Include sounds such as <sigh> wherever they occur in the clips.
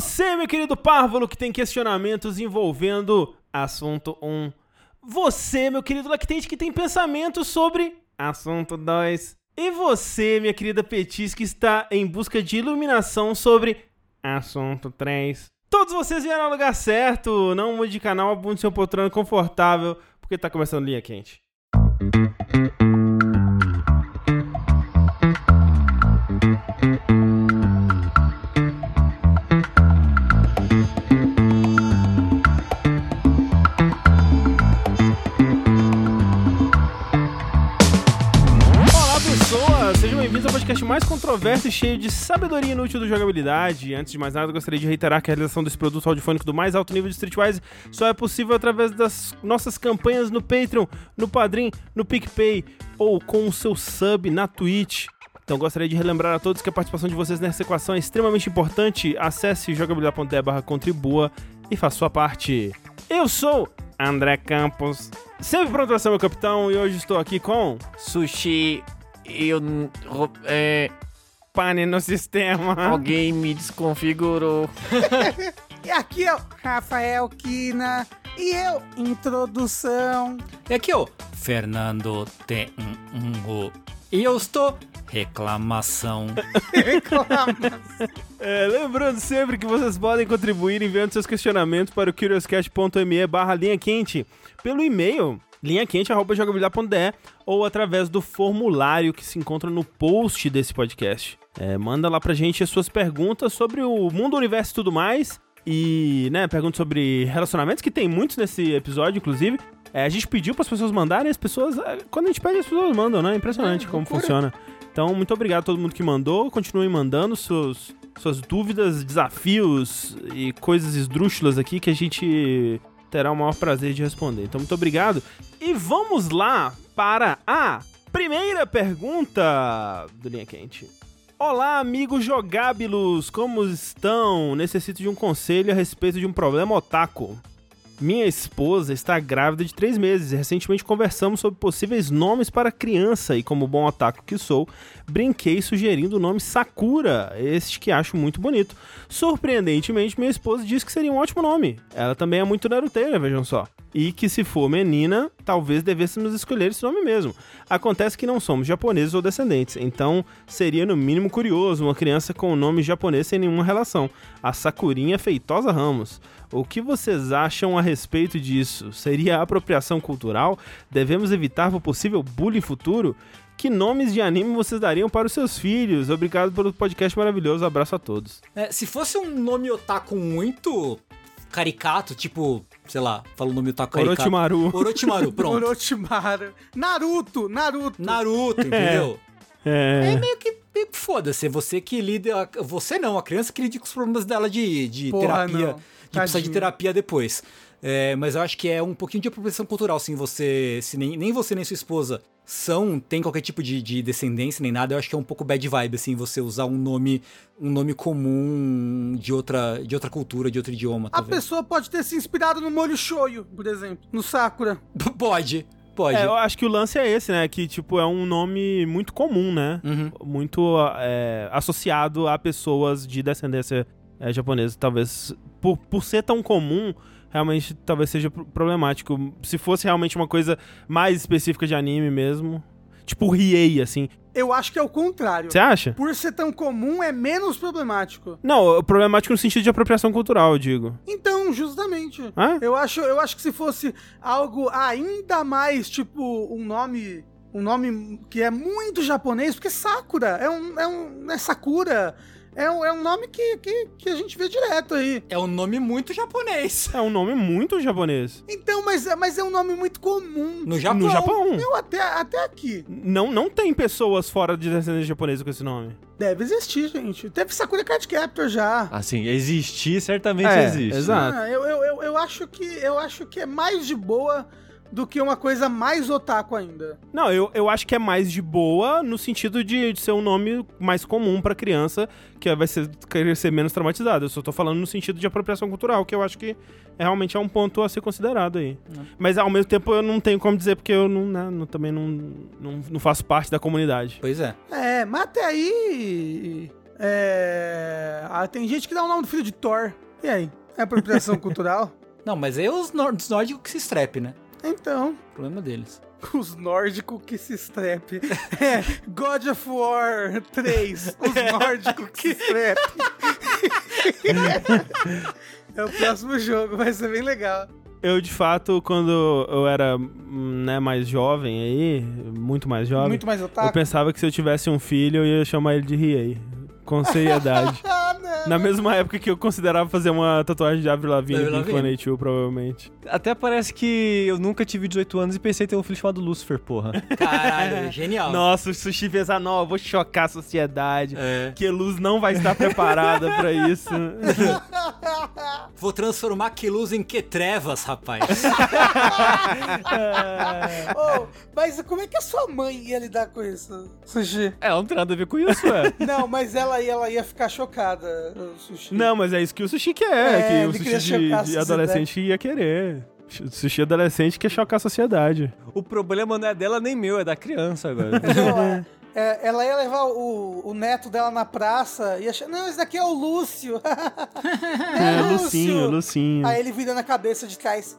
Você, meu querido párvulo, que tem questionamentos envolvendo assunto 1. Você, meu querido lactente, que tem pensamentos sobre assunto 2. E você, minha querida Petis, que está em busca de iluminação sobre assunto 3. Todos vocês vieram ao lugar certo. Não mude de canal, abunde seu poltrona confortável, porque tá começando linha quente. Olá, mais controverso e cheio de sabedoria inútil do jogabilidade. Antes de mais nada, gostaria de reiterar que a realização desse produto audiofônico do mais alto nível de Streetwise só é possível através das nossas campanhas no Patreon, no Padrim, no PicPay ou com o seu sub na Twitch. Então gostaria de relembrar a todos que a participação de vocês nessa equação é extremamente importante. Acesse jogabilidade.de barra contribua e faça sua parte. Eu sou André Campos, sempre pronto para ser meu capitão, e hoje estou aqui com Sushi, eu. É, Pane no sistema. alguém me desconfigurou. <laughs> E aqui é o Rafael Kina. E eu, introdução. E aqui, ó, Fernando tem um, um, E eu estou <laughs> reclamação. É, lembrando sempre que vocês podem contribuir enviando seus questionamentos para o curiouscat.me barra linha quente pelo e-mail linhaquente.jogabilidade.de ou através do formulário que se encontra no post desse podcast. É, manda lá pra gente as suas perguntas sobre o mundo, universo e tudo mais. E, né, perguntas sobre relacionamentos, que tem muitos nesse episódio, inclusive. É, a gente pediu para as pessoas mandarem, as pessoas. é, Quando a gente pede, as pessoas mandam, né? Impressionante como funciona. Então, muito obrigado a todo mundo que mandou. Continuem mandando seus, suas dúvidas, desafios e coisas esdrúxulas aqui que a gente terá o maior prazer de responder. Então, muito obrigado. E vamos lá para a primeira pergunta do Linha Quente. Olá, amigos jogábilos, como estão? Necessito de um conselho a respeito de um problema otaku. Minha esposa está grávida de três meses e recentemente conversamos sobre possíveis nomes para criança e, como bom otaku que sou, brinquei sugerindo o nome Sakura, este que acho muito bonito. Surpreendentemente, minha esposa disse que seria um ótimo nome. Ela também é muito naruteira, vejam só. E que se for menina, talvez devêssemos escolher esse nome mesmo. Acontece que não somos japoneses ou descendentes, então seria no mínimo curioso uma criança com o nome japonês sem nenhuma relação. A Sakurinha Feitosa Ramos. O que vocês acham a respeito disso? Seria apropriação cultural? Devemos evitar o possível bullying futuro? Que nomes de anime vocês dariam para os seus filhos? Obrigado pelo podcast maravilhoso. Abraço a todos. É, se fosse um nome otaku muito caricato, tipo, sei lá, fala o nome otaku caricato. Orochimaru. Orochimaru, pronto. Orochimaru. Naruto, Naruto. Naruto, entendeu? É, É. meio que meio que foda-se, é você que lida. Você não, a criança que lida com os problemas dela de, de Porra, terapia. não. De precisar de terapia depois. É, mas eu acho que é um pouquinho de apropriação cultural, sim. Você. Se nem, nem você nem sua esposa são, tem qualquer tipo de, de descendência nem nada, eu acho que é um pouco bad vibe, assim, você usar um nome, um nome comum de outra, de outra cultura, de outro idioma. A talvez. pessoa pode ter se inspirado no molho shoyu, por exemplo. No Sakura. Pode, pode. É, eu acho que o lance é esse, né? Que, tipo, é um nome muito comum, né? Uhum. Muito é, associado a pessoas de descendência é, japonesa. Talvez, por, por ser tão comum, realmente talvez seja pro- problemático. Se fosse realmente uma coisa mais específica de anime mesmo. Tipo Riei, assim. Eu acho que é o contrário. Você acha? Por ser tão comum, é menos problemático. Não, é problemático no sentido de apropriação cultural, eu digo. Então, justamente. Hã? Eu acho, eu acho que se fosse algo ainda mais, tipo, um nome. Um nome que é muito japonês, porque Sakura é um. É, um, é Sakura. É um, é um nome que, que, que a gente vê direto aí. É um nome muito japonês. <laughs> É um nome muito japonês. Então, mas, é- mas é um nome muito comum. No Japão. No Japão. Eu até, até aqui. Não, não tem pessoas fora de descendência japonesa com esse nome. Deve existir, gente. Teve Sakura Card Captor já. Assim, existir certamente É, existe. exato. Ah, eu, eu, eu, eu acho que eu acho que é mais de boa do que uma coisa mais otaku ainda. Não, eu, eu acho que é mais de boa no sentido de, de ser um nome mais comum pra criança, que vai ser, querer ser menos traumatizada. Eu só tô falando no sentido de apropriação cultural, que eu acho que é, realmente é um ponto a ser considerado aí. Mas ao mesmo tempo eu não tenho como dizer, porque eu não, né, não- também não, não, não faço parte da comunidade. Pois é. É, mas até aí. É... Ah, tem gente que dá o nome do filho de Thor. E aí? É apropriação <laughs> cultural? Não, mas aí é os nórdicos que se estrepe, né? Então, Problema deles. <laughs> os nórdicos que se estrepe. É, God of War 3, os <laughs> nórdicos que se estrepe. <laughs> É o próximo jogo, vai ser bem legal. Eu, de fato, quando eu era né, mais jovem aí, muito mais jovem, Muito mais eu otaku. pensava que se eu tivesse um filho, eu ia chamar ele de Riei. Com seriedade. Não. Na mesma época que eu considerava fazer uma tatuagem de Avril Lavigne Avril e Lavigne. Blink-182, provavelmente. Até parece que eu nunca tive 18 anos e pensei em ter um filho chamado Lucifer, porra. <laughs> Caralho, genial. Nossa, o Sushi pensa, não, eu vou chocar a sociedade. É. Que luz não vai estar preparada pra isso. <laughs> Vou transformar que luz em que trevas, rapaz. <laughs> Ô, mas como é que a sua mãe ia lidar com isso, Sushi? É, não tem nada a ver com isso, é. Não, mas ela, ia- ela ia ficar chocada, o Sushi. não, mas é isso que o Sushi quer, É, que o Sushi de, de adolescente ia querer. O Sushi adolescente quer chocar a sociedade. O problema não é dela nem meu, é da criança agora. <laughs> É, é, ela ia levar o, o neto dela na praça e achar, não, esse daqui é o Lúcio. <laughs> É, <laughs> Lucinho, Lucinho. Aí ele vira na cabeça de trás.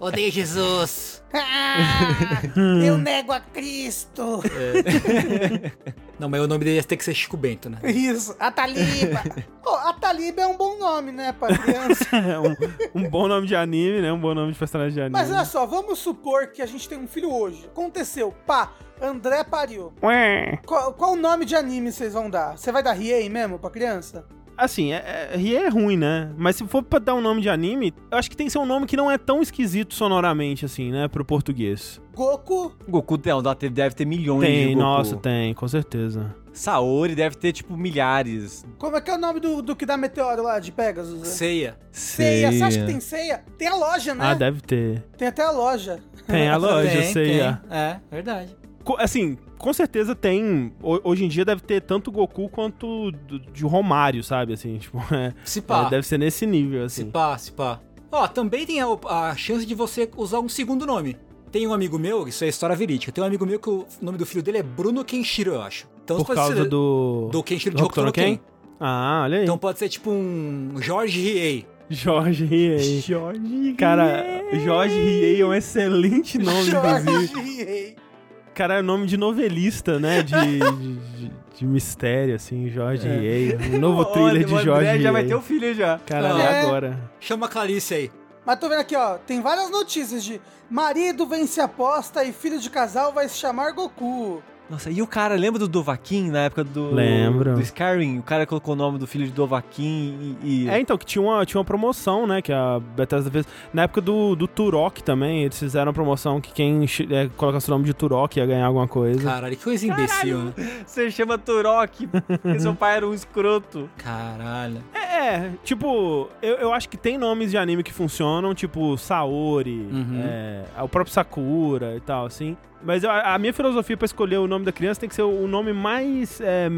Odeio Jesus. "Ah, eu nego a Cristo. <laughs> Não, mas o nome dele ia ter que ser Chico Bento, né? Isso, a Taliba. Pô, a Taliba é um bom nome, né, pra criança. <laughs> É um, um bom nome de anime, né? Um bom nome de personagem de anime. Mas olha só, vamos supor que a gente tem um filho hoje. Aconteceu, pá, André pariu. Ué. Qual, qual nome de anime vocês vão dar? Você vai dar Riei mesmo pra criança? Assim, é, é, Rie é ruim, né? Mas se for pra dar um nome de anime, eu acho que tem que ser um nome que não é tão esquisito sonoramente, assim, né? Pro português. Goku, Goku tem- deve ter milhões de Tem, Goku. nossa, tem, com certeza. Saori deve ter, tipo, milhares. como é que é o nome do, do que dá meteoro lá de Pegasus? né? Ceia. Ceia, você acha que tem ceia? Tem a loja, né? Ah, deve ter. Tem até a loja. Tem a <laughs> loja, Tem, sei. tem. é. É, verdade. Co- Assim, com certeza tem. ho- Hoje em dia deve ter tanto Goku quanto de Romário, sabe? Assim, <laughs> tipo, é, Se pá. é, deve ser nesse nível, Se assim. pá, se pá. Ó, também tem a, a chance de você usar um segundo nome. Tem um amigo meu, isso é história verídica, tem um amigo meu que o nome do filho dele é Bruno Kenshiro, eu acho. Então Por pode causa ser do. do Kenshiro de Hokuto no Ken. Ah, olha aí. Então pode ser tipo um Jorge Riei. Jorge Riei. Jorge. Cara, Jorge Riei é um excelente nome, inclusive. Jorge Riei. Cara, é nome de novelista, né? De, de, de- de mistério, assim, Jorge Riei. Um novo <laughs> thriller de Jorge André já vai ter o filho já. Caralho, É. agora. Chama a Clarice aí. Mas tô vendo aqui, ó, tem várias notícias de marido vence aposta e filho de casal vai se chamar Goku. Nossa, e o cara, lembra do Dovaquin na época do. Lembro. Do Skyrim? O cara colocou o nome do filho de Dovaquin e. e- É, então, que tinha uma, tinha uma promoção, né? Que a Bethesda fez. Na época do, do Turok também, eles fizeram a promoção que quem é, colocasse o nome de Turok ia ganhar alguma coisa. Caralho, que coisa imbecil, né? Você chama Turok, porque seu pai era um escroto. Caralho. É, tipo, eu, eu acho que tem nomes de anime que funcionam, tipo Saori, Uhum. é, o próprio Sakura e tal, assim. Mas eu- a minha filosofia pra escolher o nome da criança tem que ser o nome mais. é,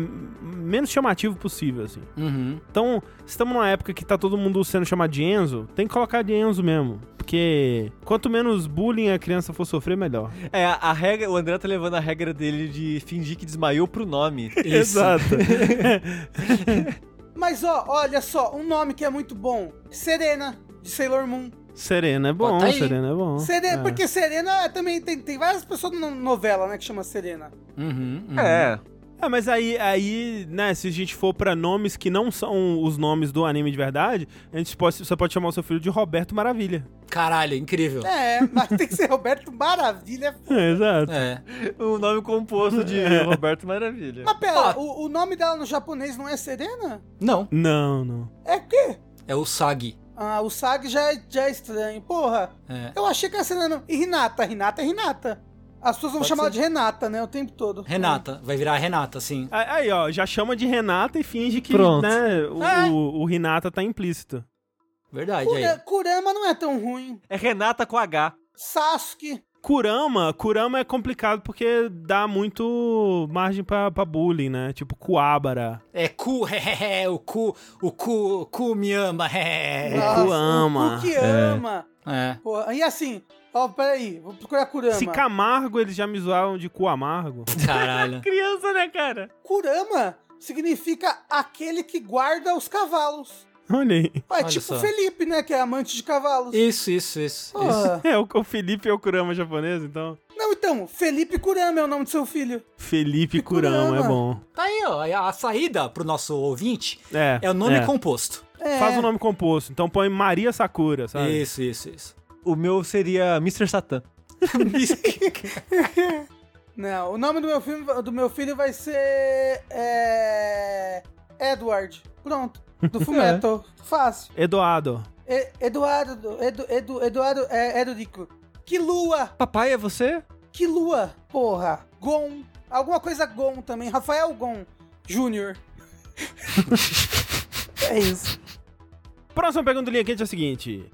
menos chamativo possível, assim. Uhum. Então, se estamos numa época que tá todo mundo sendo chamado de Enzo, tem que colocar de Enzo mesmo. Porque quanto menos bullying a criança for sofrer, melhor. É, a, a regra, o André tá levando a regra dele de fingir que desmaiou pro nome. <laughs> Exato. <laughs> Mas ó, olha só, um nome que é muito bom. Serena, de Sailor Moon. Serena é bom. Serena é bom. Serena, É. Porque Serena é também tem, tem várias pessoas na novela, né, que chama Serena. Uhum, uhum. É. É, mas aí, aí, né, se a gente for pra nomes que não são os nomes do anime de verdade, a gente pode, você pode chamar o seu filho de Roberto Maravilha. Caralho, incrível. É, mas tem que ser Roberto Maravilha. <laughs> É, exato. É. O nome composto de Roberto Maravilha. Mas pera, Ó. o, o nome dela no japonês não é Serena? Não, Não, não. É o quê? é o Sagi. Ah, o Sag já é, já é estranho. Porra, É. eu achei que era Serena. E Renata? Renata é Renata. As pessoas vão Pode chamar ser. de Renata, né, o tempo todo. Renata, vai virar Renata, sim. Aí, ó, já chama de Renata e finge que, Pronto. né, o, É. o, o Renata tá implícito. Verdade, Kura- aí. Kurama não é tão ruim. É Renata com H. Sasuke. Kurama, Kurama é complicado porque dá muito margem pra, pra bullying, né? Tipo Kuabara. É cu, hehehe, <laughs> o cu, o cu, cu me ama, hehehe. Nossa, Ku ama. O que ama. É. Porra, e assim, Ó, peraí, vou procurar Kurama. Se Camargo eles já me zoavam de cu amargo. Caralho. <laughs> Criança, né, cara? Kurama significa aquele que guarda os cavalos. Olha aí. É Olha tipo só. Felipe, né? Que é amante de cavalos. Isso, isso, isso. isso. Porra. <laughs> É, o, o Felipe é o Kurama japonês, então. Não, então, Felipe Kurama é o nome do seu filho. Felipe Kurama. Kurama, é bom. Tá aí, ó. A saída pro nosso ouvinte É. é o nome é. composto. É. Faz o nome composto. Então põe Maria Sakura, sabe? Isso, isso, isso. O meu seria Mr. Satan. <laughs> Não, o nome do meu, filme, do meu filho vai ser. É. Edward. Pronto. Do <laughs> Fullmetal. Fácil. Eduardo. E- Eduardo. Edu, Edu, Eduardo. É, Edurico. Que lua! Papai é você? Que lua! Porra! Gon. Alguma coisa Gon também. Rafael Gon Júnior. <laughs> é isso. Próxima pergunta do Linha Quente é a seguinte.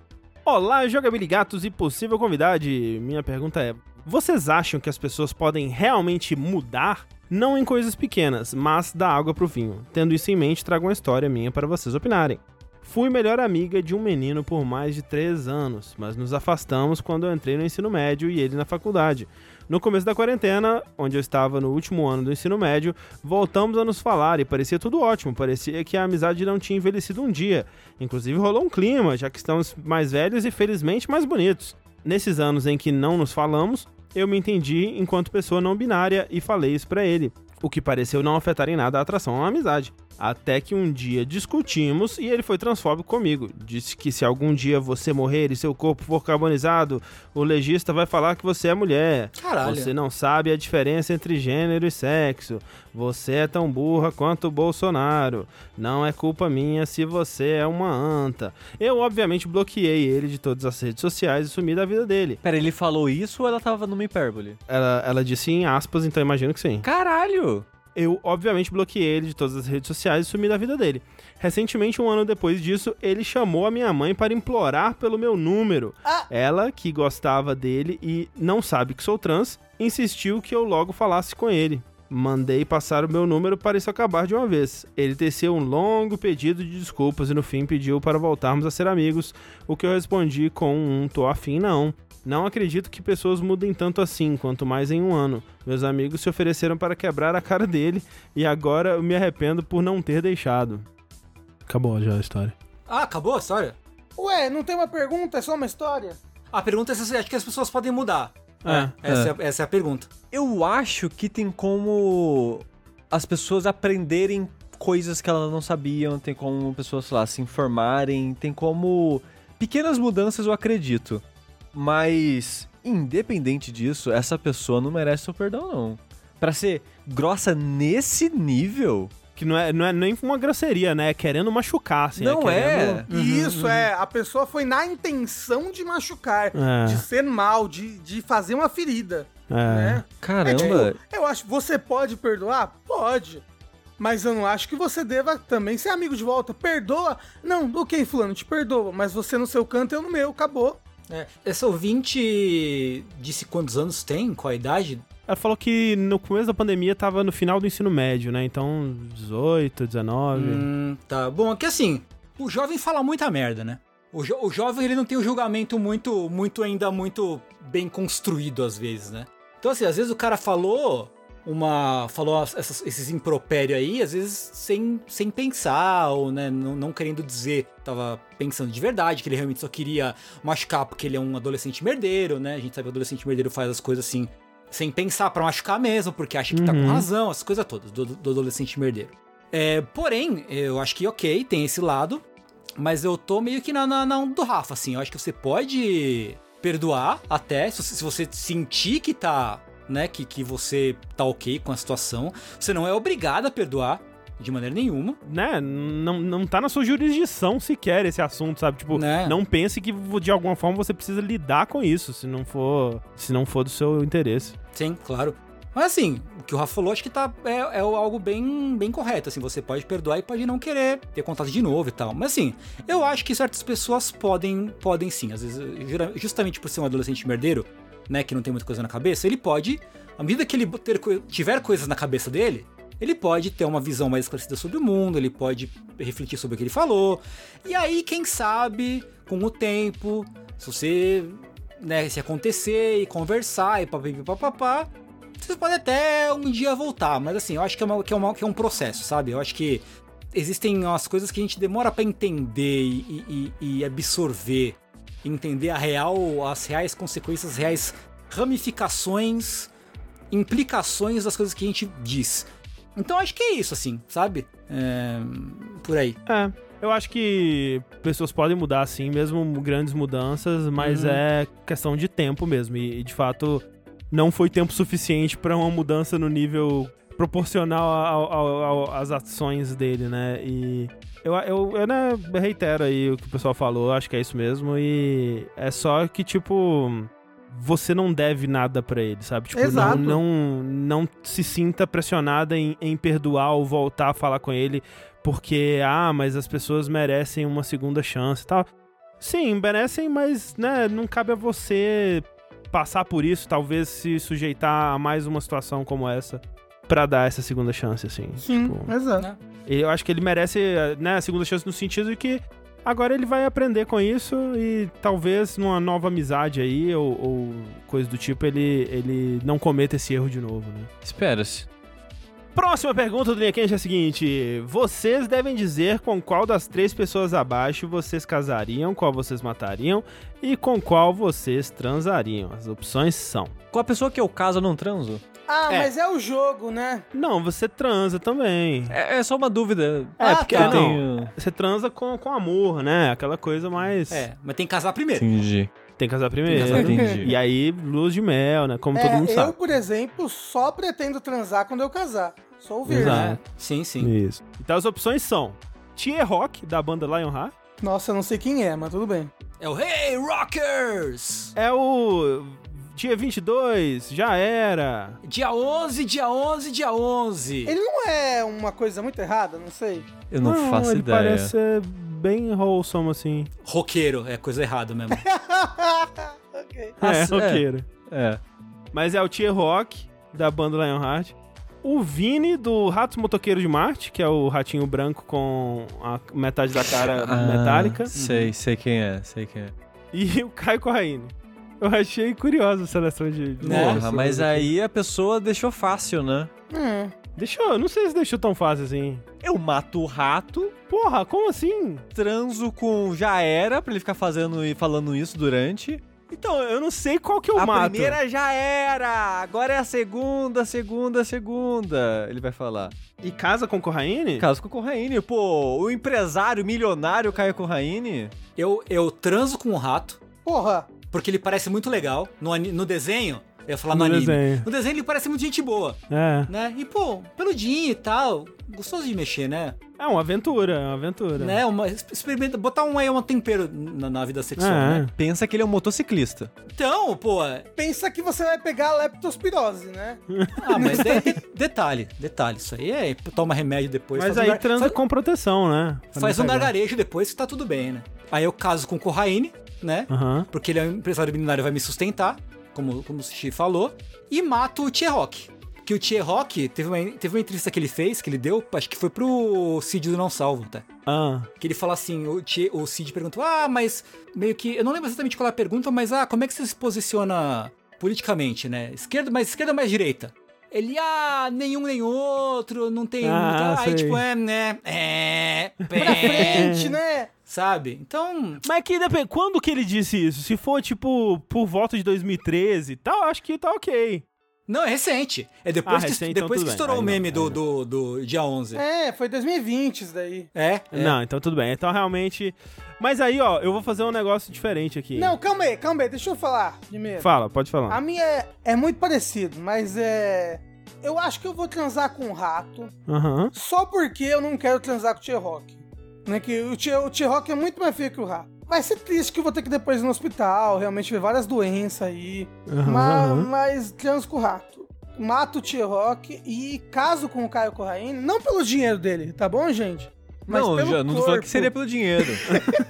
Olá, jogabiligatos e possível convidado. Minha pergunta é: vocês acham que as pessoas podem realmente mudar? Não em coisas pequenas, mas da água pro vinho. Tendo isso em mente, trago uma história minha para vocês opinarem. Fui melhor amiga de um menino por mais de 3 anos, mas nos afastamos quando eu entrei no ensino médio e ele na faculdade. No começo da quarentena, onde eu estava no último ano do ensino médio, voltamos a nos falar e parecia tudo ótimo, parecia que a amizade não tinha envelhecido um dia. Inclusive rolou um clima, já que estamos mais velhos e felizmente mais bonitos. Nesses anos em que não nos falamos, eu me entendi enquanto pessoa não binária e falei isso pra ele, o que pareceu não afetar em nada a atração à amizade. Até que um dia discutimos e ele foi transfóbico comigo. Disse que se algum dia você morrer e seu corpo for carbonizado, o legista vai falar que você é mulher. Caralho. Você não sabe a diferença entre gênero e sexo. Você é tão burra quanto o Bolsonaro. Não é culpa minha se você é uma anta. Eu, obviamente, bloqueei ele de todas as redes sociais e sumi da vida dele. Pera, ele falou isso ou ela tava numa hipérbole? Ela, ela disse em aspas, então imagino que sim. Caralho! Eu, obviamente, bloqueei ele de todas as redes sociais e sumi da vida dele. Recentemente, um ano depois disso, ele chamou a minha mãe para implorar pelo meu número. Ah. Ela, que gostava dele e não sabe que sou trans, insistiu que eu logo falasse com ele. Mandei passar o meu número para isso acabar de uma vez. Ele teceu um longo pedido de desculpas e no fim pediu para voltarmos a ser amigos, o que eu respondi com um tô afim não. Não acredito que pessoas mudem tanto assim, quanto mais em um ano. Meus amigos se ofereceram para quebrar a cara dele e agora eu me arrependo por não ter deixado. Acabou já a história. Ah, acabou a história? Ué, não tem uma pergunta, é só uma história? A pergunta é se você acha que as pessoas podem mudar. É, Essa é, essa é a pergunta. Eu acho que tem como as pessoas aprenderem coisas que elas não sabiam, tem como pessoas, sei lá, se informarem, tem como. Pequenas mudanças eu acredito. Mas, independente disso, essa pessoa não merece seu perdão, não. Pra ser grossa nesse nível. Que não é, não é nem uma grosseria, né? É querendo machucar, assim. não é. é. querendo- Isso é, a pessoa foi na intenção de machucar, É. de ser mal, de, de fazer uma ferida. É. Né? Caramba. É tipo, eu acho, você pode perdoar? Pode. Mas eu não acho que você deva também ser amigo de volta. Perdoa? Não, ok, fulano, te perdoa. Mas você no seu canto, eu no meu, acabou. É, essa ouvinte disse quantos anos tem? Qual a idade? Ela falou que no começo da pandemia tava no final do ensino médio, né? Então, 18, 19. Hum, tá. Bom, é que assim, o jovem fala muita merda, né? O, jo- o jovem, ele não tem um julgamento muito, muito ainda muito bem construído às vezes, né? Então, assim, às vezes o cara falou uma... Falou as- essas- esses impropérios aí, às vezes sem, sem pensar, ou, né, não, não querendo dizer, tava pensando de verdade, que ele realmente só queria machucar porque ele é um adolescente merdeiro, né? A gente sabe que o adolescente merdeiro faz as coisas assim, sem pensar pra machucar mesmo, porque acha que tá com Uhum. razão, essas coisas todas, do, do adolescente merdeiro. É, porém, eu acho que ok, tem esse lado, mas eu tô meio que na, na, na onda do Rafa, assim. Eu acho que você pode perdoar até, se, você- se você sentir que tá, né, que, que você tá ok com a situação. Você não é obrigado a perdoar de maneira nenhuma. Né? Não, não tá na sua jurisdição sequer esse assunto, sabe? Tipo, Né? não pense que de alguma forma você precisa lidar com isso, se não for, se não for do seu interesse. Sim, claro. Mas assim, o que o Rafa falou, acho que tá, é, é algo bem, bem correto. Assim, você pode perdoar e pode não querer ter contato de novo e tal. Mas assim, eu acho que certas pessoas podem, podem sim. Às vezes, justamente por ser um adolescente merdeiro, né, que não tem muita coisa na cabeça, ele pode, à medida que ele ter tiver coisas na cabeça dele, ele pode ter uma visão mais esclarecida sobre o mundo, ele pode refletir sobre o que ele falou. E aí, quem sabe, com o tempo, se você né, se acontecer e conversar e papapá, vocês podem até um dia voltar, mas assim, eu acho que é, uma, que é, uma, que é um processo, sabe? Eu acho que existem umas coisas que a gente demora para entender e, e, e, absorver, entender a real, as reais consequências, as reais ramificações, implicações das coisas que a gente diz. Então acho que é isso, assim, sabe? É, por aí. É. Eu acho que pessoas podem mudar, sim, mesmo grandes mudanças, mas uhum. é questão de tempo mesmo. E, de fato, não foi tempo suficiente para uma mudança no nível proporcional às ações dele, né? E eu, eu, eu né, reitero aí o que o pessoal falou, acho que é isso mesmo. E é só que, tipo, você não deve nada para ele, sabe? Tipo, Exato. não, não, não se sinta pressionada em, em perdoar ou voltar a falar com ele porque, ah, mas as pessoas merecem uma segunda chance e tal. Sim, merecem, mas, né, não cabe a você passar por isso, talvez se sujeitar a mais uma situação como essa para dar essa segunda chance, assim. Sim, tipo, exato. Né? Eu acho que ele merece, né, a segunda chance no sentido de que agora ele vai aprender com isso e talvez numa nova amizade aí ou, ou coisa do tipo ele, ele não cometa esse erro de novo, né? Espera-se. Próxima pergunta do Linha Quente é a seguinte: Vocês devem dizer com qual das três pessoas abaixo vocês casariam, qual vocês matariam e com qual vocês transariam. As opções são: Com a pessoa que eu caso, eu não transo? Ah, é. mas é o jogo, né? Não, você transa também. É, é só uma dúvida. É, ah, porque tá. tenho... você transa com, com amor, né? Aquela coisa mais. É, mas tem que casar primeiro. Entendi. Tem que casar primeiro. Tem que casar primeiro. E aí, luz de mel, né? Como é, todo mundo sabe. Eu, por exemplo, só pretendo transar quando eu casar. Só ouvir, Exato. né? Sim, sim. Isso. Então as opções são Tier Rock, da banda Lionheart. Nossa, eu não sei quem é, mas tudo bem. É o Hey Rockers! É o Dia 22, já era. Dia 11, dia 11, dia 11. Ele não é uma coisa muito errada, não sei. Eu não, não faço ele ideia. parece ser bem wholesome, assim. Roqueiro, é coisa errada mesmo. <laughs> ok. É, roqueiro. É. é. Mas é o Tier Rock, da banda Lionheart o Vini do Ratos Motoqueiros de Marte, que é o ratinho branco com a metade da cara ah, metálica. Sei, sei quem é, sei quem é. E o Caio Corraine. Eu achei curiosa a seleção de. Porra, mas aqui. aí a pessoa deixou fácil, né? Hum. Deixou, não sei se deixou tão fácil assim. Eu mato o rato. Porra, como assim? Transo com já era, pra ele ficar fazendo e falando isso durante. Então, eu não sei qual que eu a mato. A primeira já era, agora é a segunda, segunda, segunda, ele vai falar. E casa com Corraine? Casa com Corraine. Pô, o empresário milionário Caio Corraine. Eu, eu transo com o rato. Porra. Porque ele parece muito legal. No, no desenho, eu ia falar no, no anime. Desenho. No desenho ele parece muito gente boa. É. Né? E, pô, peludinho e tal. Gostoso de mexer, né? É uma aventura, é uma aventura. Né? Uma, experimenta, botar um aí um tempero na, na vida sexual, é. né? Pensa que ele é um motociclista. Então, pô. Pensa que você vai pegar a leptospirose, né? <laughs> ah, mas de, de, detalhe, detalhe. Isso aí é toma remédio depois. Mas aí um, transa faz, com proteção, né? faz um gargarejo depois que tá tudo bem, né? Aí eu caso com o Corraine, né? Uhum. Porque ele é um empresário milionário vai me sustentar, como, como o Sushi falou. E mato o Tierrock que o Tia Rock teve uma, teve uma entrevista que ele fez, que ele deu, acho que foi pro Cid do Não Salvo, tá? Ah. Que ele fala assim, o, Tia, o Cid perguntou, ah, mas meio que, eu não lembro exatamente qual é a pergunta, mas ah, como é que você se posiciona politicamente, né? Esquerda, mais esquerda ou mais direita? Ele, ah, nenhum nem outro, não tem. Ah, aí, tipo, é, né? É. <laughs> Pra frente, né? Sabe? Então. Mas que depende. Quando que ele disse isso? Se for, tipo, por volta de 2013 e tal, acho que tá ok. Não, é recente. É depois ah, que, recente, depois então que estourou o meme não, do, do, do, dia 11. É, foi 2020 isso daí. É, é, Não, então tudo bem. Então realmente. Mas aí, ó, eu vou fazer um negócio diferente aqui. Não, calma aí, calma aí. Deixa eu falar primeiro. Fala, pode falar. A minha é, é muito parecido, mas é. Eu acho que eu vou transar com um rato. Uhum. Só porque eu não quero transar com o T-Rock. Né, que o T-Rock é muito mais feio que o rato. Vai ser triste que eu vou ter que ir depois ir no hospital, realmente ver várias doenças aí. Uhum, mas, uhum. mas trans com o rato. Mato o T-Rock e caso com o Caio Corraine, não pelo dinheiro dele, tá bom, gente? Mas não, já não tô falando que seria pelo dinheiro.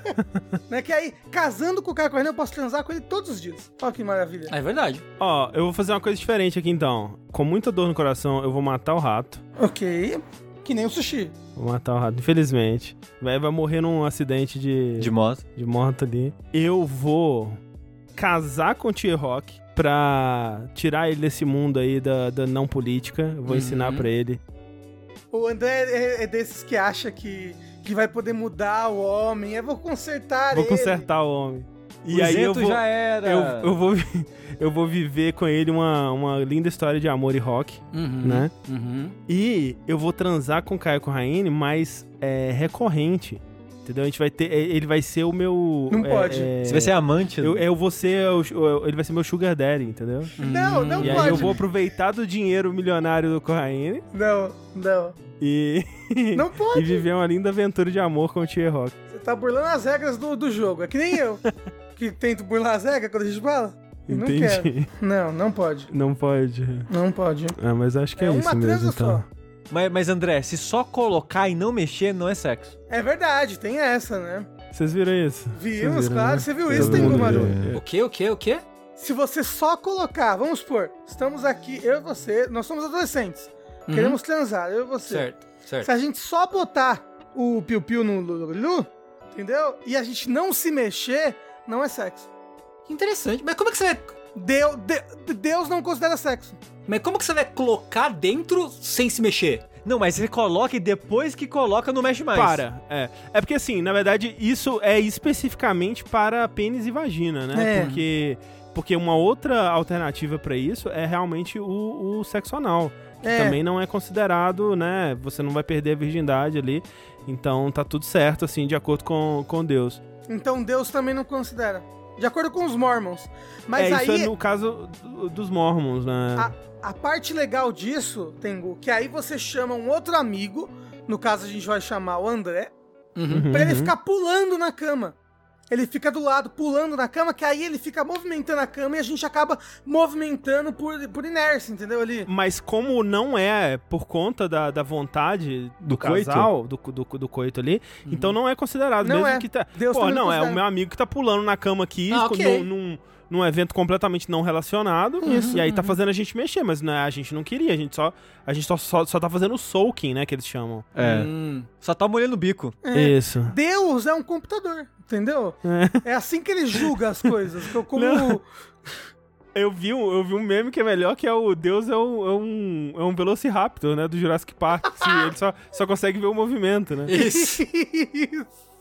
<laughs> né, que aí, casando com o Caio Corraine, eu posso transar com ele todos os dias. Olha que maravilha. É verdade. Ó, eu vou fazer uma coisa diferente aqui então. Com muita dor no coração, eu vou matar o rato. Ok. Que nem o sushi. Vou matar o rato, infelizmente. Vai, vai morrer num acidente de. De moto. De moto ali. Eu vou casar com o T-Rock pra tirar ele desse mundo aí da, da não política. Eu vou Uhum. ensinar pra ele. O André é, é desses que acha que, que vai poder mudar o homem. Eu vou consertar Vou ele. consertar o homem. E o aí eu isento vou, já era. eu, eu, vou, <laughs> eu vou viver com ele uma, uma linda história de amor e rock, Uhum. né? Uhum. E eu vou transar com o Caio Corraine, mas é recorrente. Entendeu? A gente vai ter. é, Ele vai ser o meu. Não é, pode. é, Você vai ser amante. Eu, eu vou ser. o- o- Ele vai ser meu Sugar Daddy, entendeu? Não, não e aí pode. eu vou aproveitar do dinheiro milionário do Corraine Não, não. e. <laughs> Não <laughs> e pode. viver uma linda aventura de amor com o T-Rock. Você tá burlando as regras do, do jogo. É que nem eu. Que tento burlar as regras quando a gente fala. Eu Não quero. Entendi. Não, não pode. Não pode. Não pode. Ah, mas acho que é, É isso mesmo, então. só. Mas, mas, André, se só colocar e não mexer, não é sexo. É verdade, tem essa, né? Vocês viram isso? Vimos, viram, claro. né? Você viu isso, tem Gumaru? O quê? O quê? O quê? Se você só colocar, vamos supor, estamos aqui, eu e você, nós somos adolescentes. Uhum. Queremos transar, eu e você. Certo, certo. Se a gente só botar o piu-piu no Lulu, entendeu? E a gente não se mexer, não é sexo. Interessante. Mas como é que você vai. Deu, de- Deus não considera sexo. Mas como que você vai colocar dentro sem se mexer? Não, mas você coloca e depois que coloca, não mexe mais. Para, é. É porque assim, na verdade, isso é especificamente para pênis e vagina, né? É. Porque, porque uma outra alternativa pra isso é realmente o, o sexo anal. Que É. também não é considerado, né? Você não vai perder a virgindade ali. Então tá tudo certo, assim, de acordo com, com Deus. Então Deus também não considera. De acordo com os Mormons. Mas é, aí, isso é no caso do- dos mormons, né? a, a parte legal disso, Tengu, que aí você chama um outro amigo, no caso a gente vai chamar o André, Uhum, pra ele uhum. ficar pulando na cama. Ele fica do lado, pulando na cama, que aí ele fica movimentando a cama e a gente acaba movimentando por, por inércia, entendeu? Ali. Mas como não é por conta da, da vontade do, Do coito? casal, do, do, do coito ali, então não é considerado. Não mesmo é. que tá. Deus Pô, não, é o meu amigo que tá pulando na cama aqui, Ah, com- ok. num, num, num evento completamente não relacionado. Isso. E aí tá fazendo a gente mexer, mas né, a gente não queria, a gente só. A gente só, só, só tá fazendo o soaking, né? Que eles chamam. É. Hum. Só tá molhando o bico. É. Isso. Deus é um computador, entendeu? É assim que ele julga as coisas. Como. Não. Eu vi, um, eu vi um meme que é melhor, que é o Deus é um, é um, é um Velociraptor, né? Do Jurassic Park. Sim, ele só, só consegue ver o movimento, né? Isso. <laughs>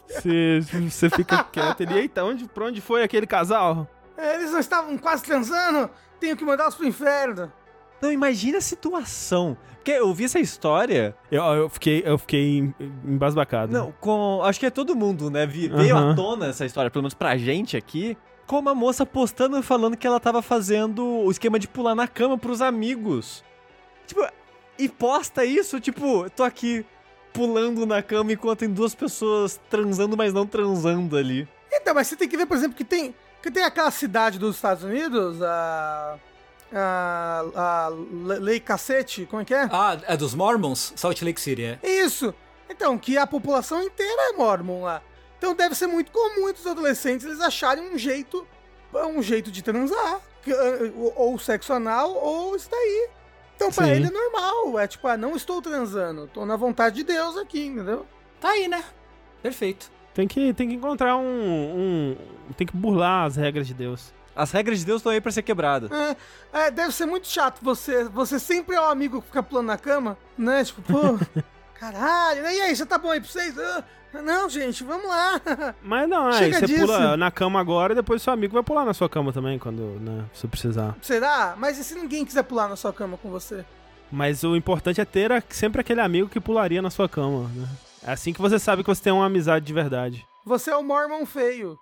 Você, você fica quieto ali. Eita, onde, pra onde foi aquele casal? Eles não estavam quase transando? Tenho que mandá-los pro inferno. Não, imagina a situação. Porque eu vi essa história. Eu, eu fiquei, eu fiquei em- embasbacado. Não, com. Acho que é todo mundo, né? vi- Veio Aham. à tona essa história, pelo menos pra gente aqui. Com uma moça postando e falando que ela tava fazendo o esquema de pular na cama pros amigos. Tipo, e posta isso, tipo, tô aqui pulando na cama enquanto tem duas pessoas transando, mas não transando ali. Então, mas você tem que ver, por exemplo, que tem, que tem aquela cidade dos Estados Unidos, a. A, a Le- Lei Cacete, como é que é? Ah, é dos Mormons? Salt Lake City, é. Isso! Então, que a população inteira é mormon lá. Então deve ser muito comum entre os adolescentes eles acharem um jeito, um jeito de transar. Ou sexo anal, ou isso daí. Então pra Sim. ele é normal. É tipo, ah, não estou transando. Tô na vontade de Deus aqui, entendeu? Tá aí, né? Perfeito. Tem que, tem que encontrar um, um- Tem que burlar as regras de Deus. As regras de Deus estão aí pra ser quebradas. É, é, deve ser muito chato você. Você sempre é o amigo que fica pulando na cama, né? Tipo, pô. <laughs> Caralho, e aí, já tá bom aí pra vocês? Ah, não, gente, vamos lá. <laughs> Mas não, aí Chega você disso. pula na cama agora e depois seu amigo vai pular na sua cama também, quando né, você precisar. Será? Mas e se ninguém quiser pular na sua cama com você? Mas o importante é ter sempre aquele amigo que pularia na sua cama, né? É assim que você sabe que você tem uma amizade de verdade. Você é o Mormon feio.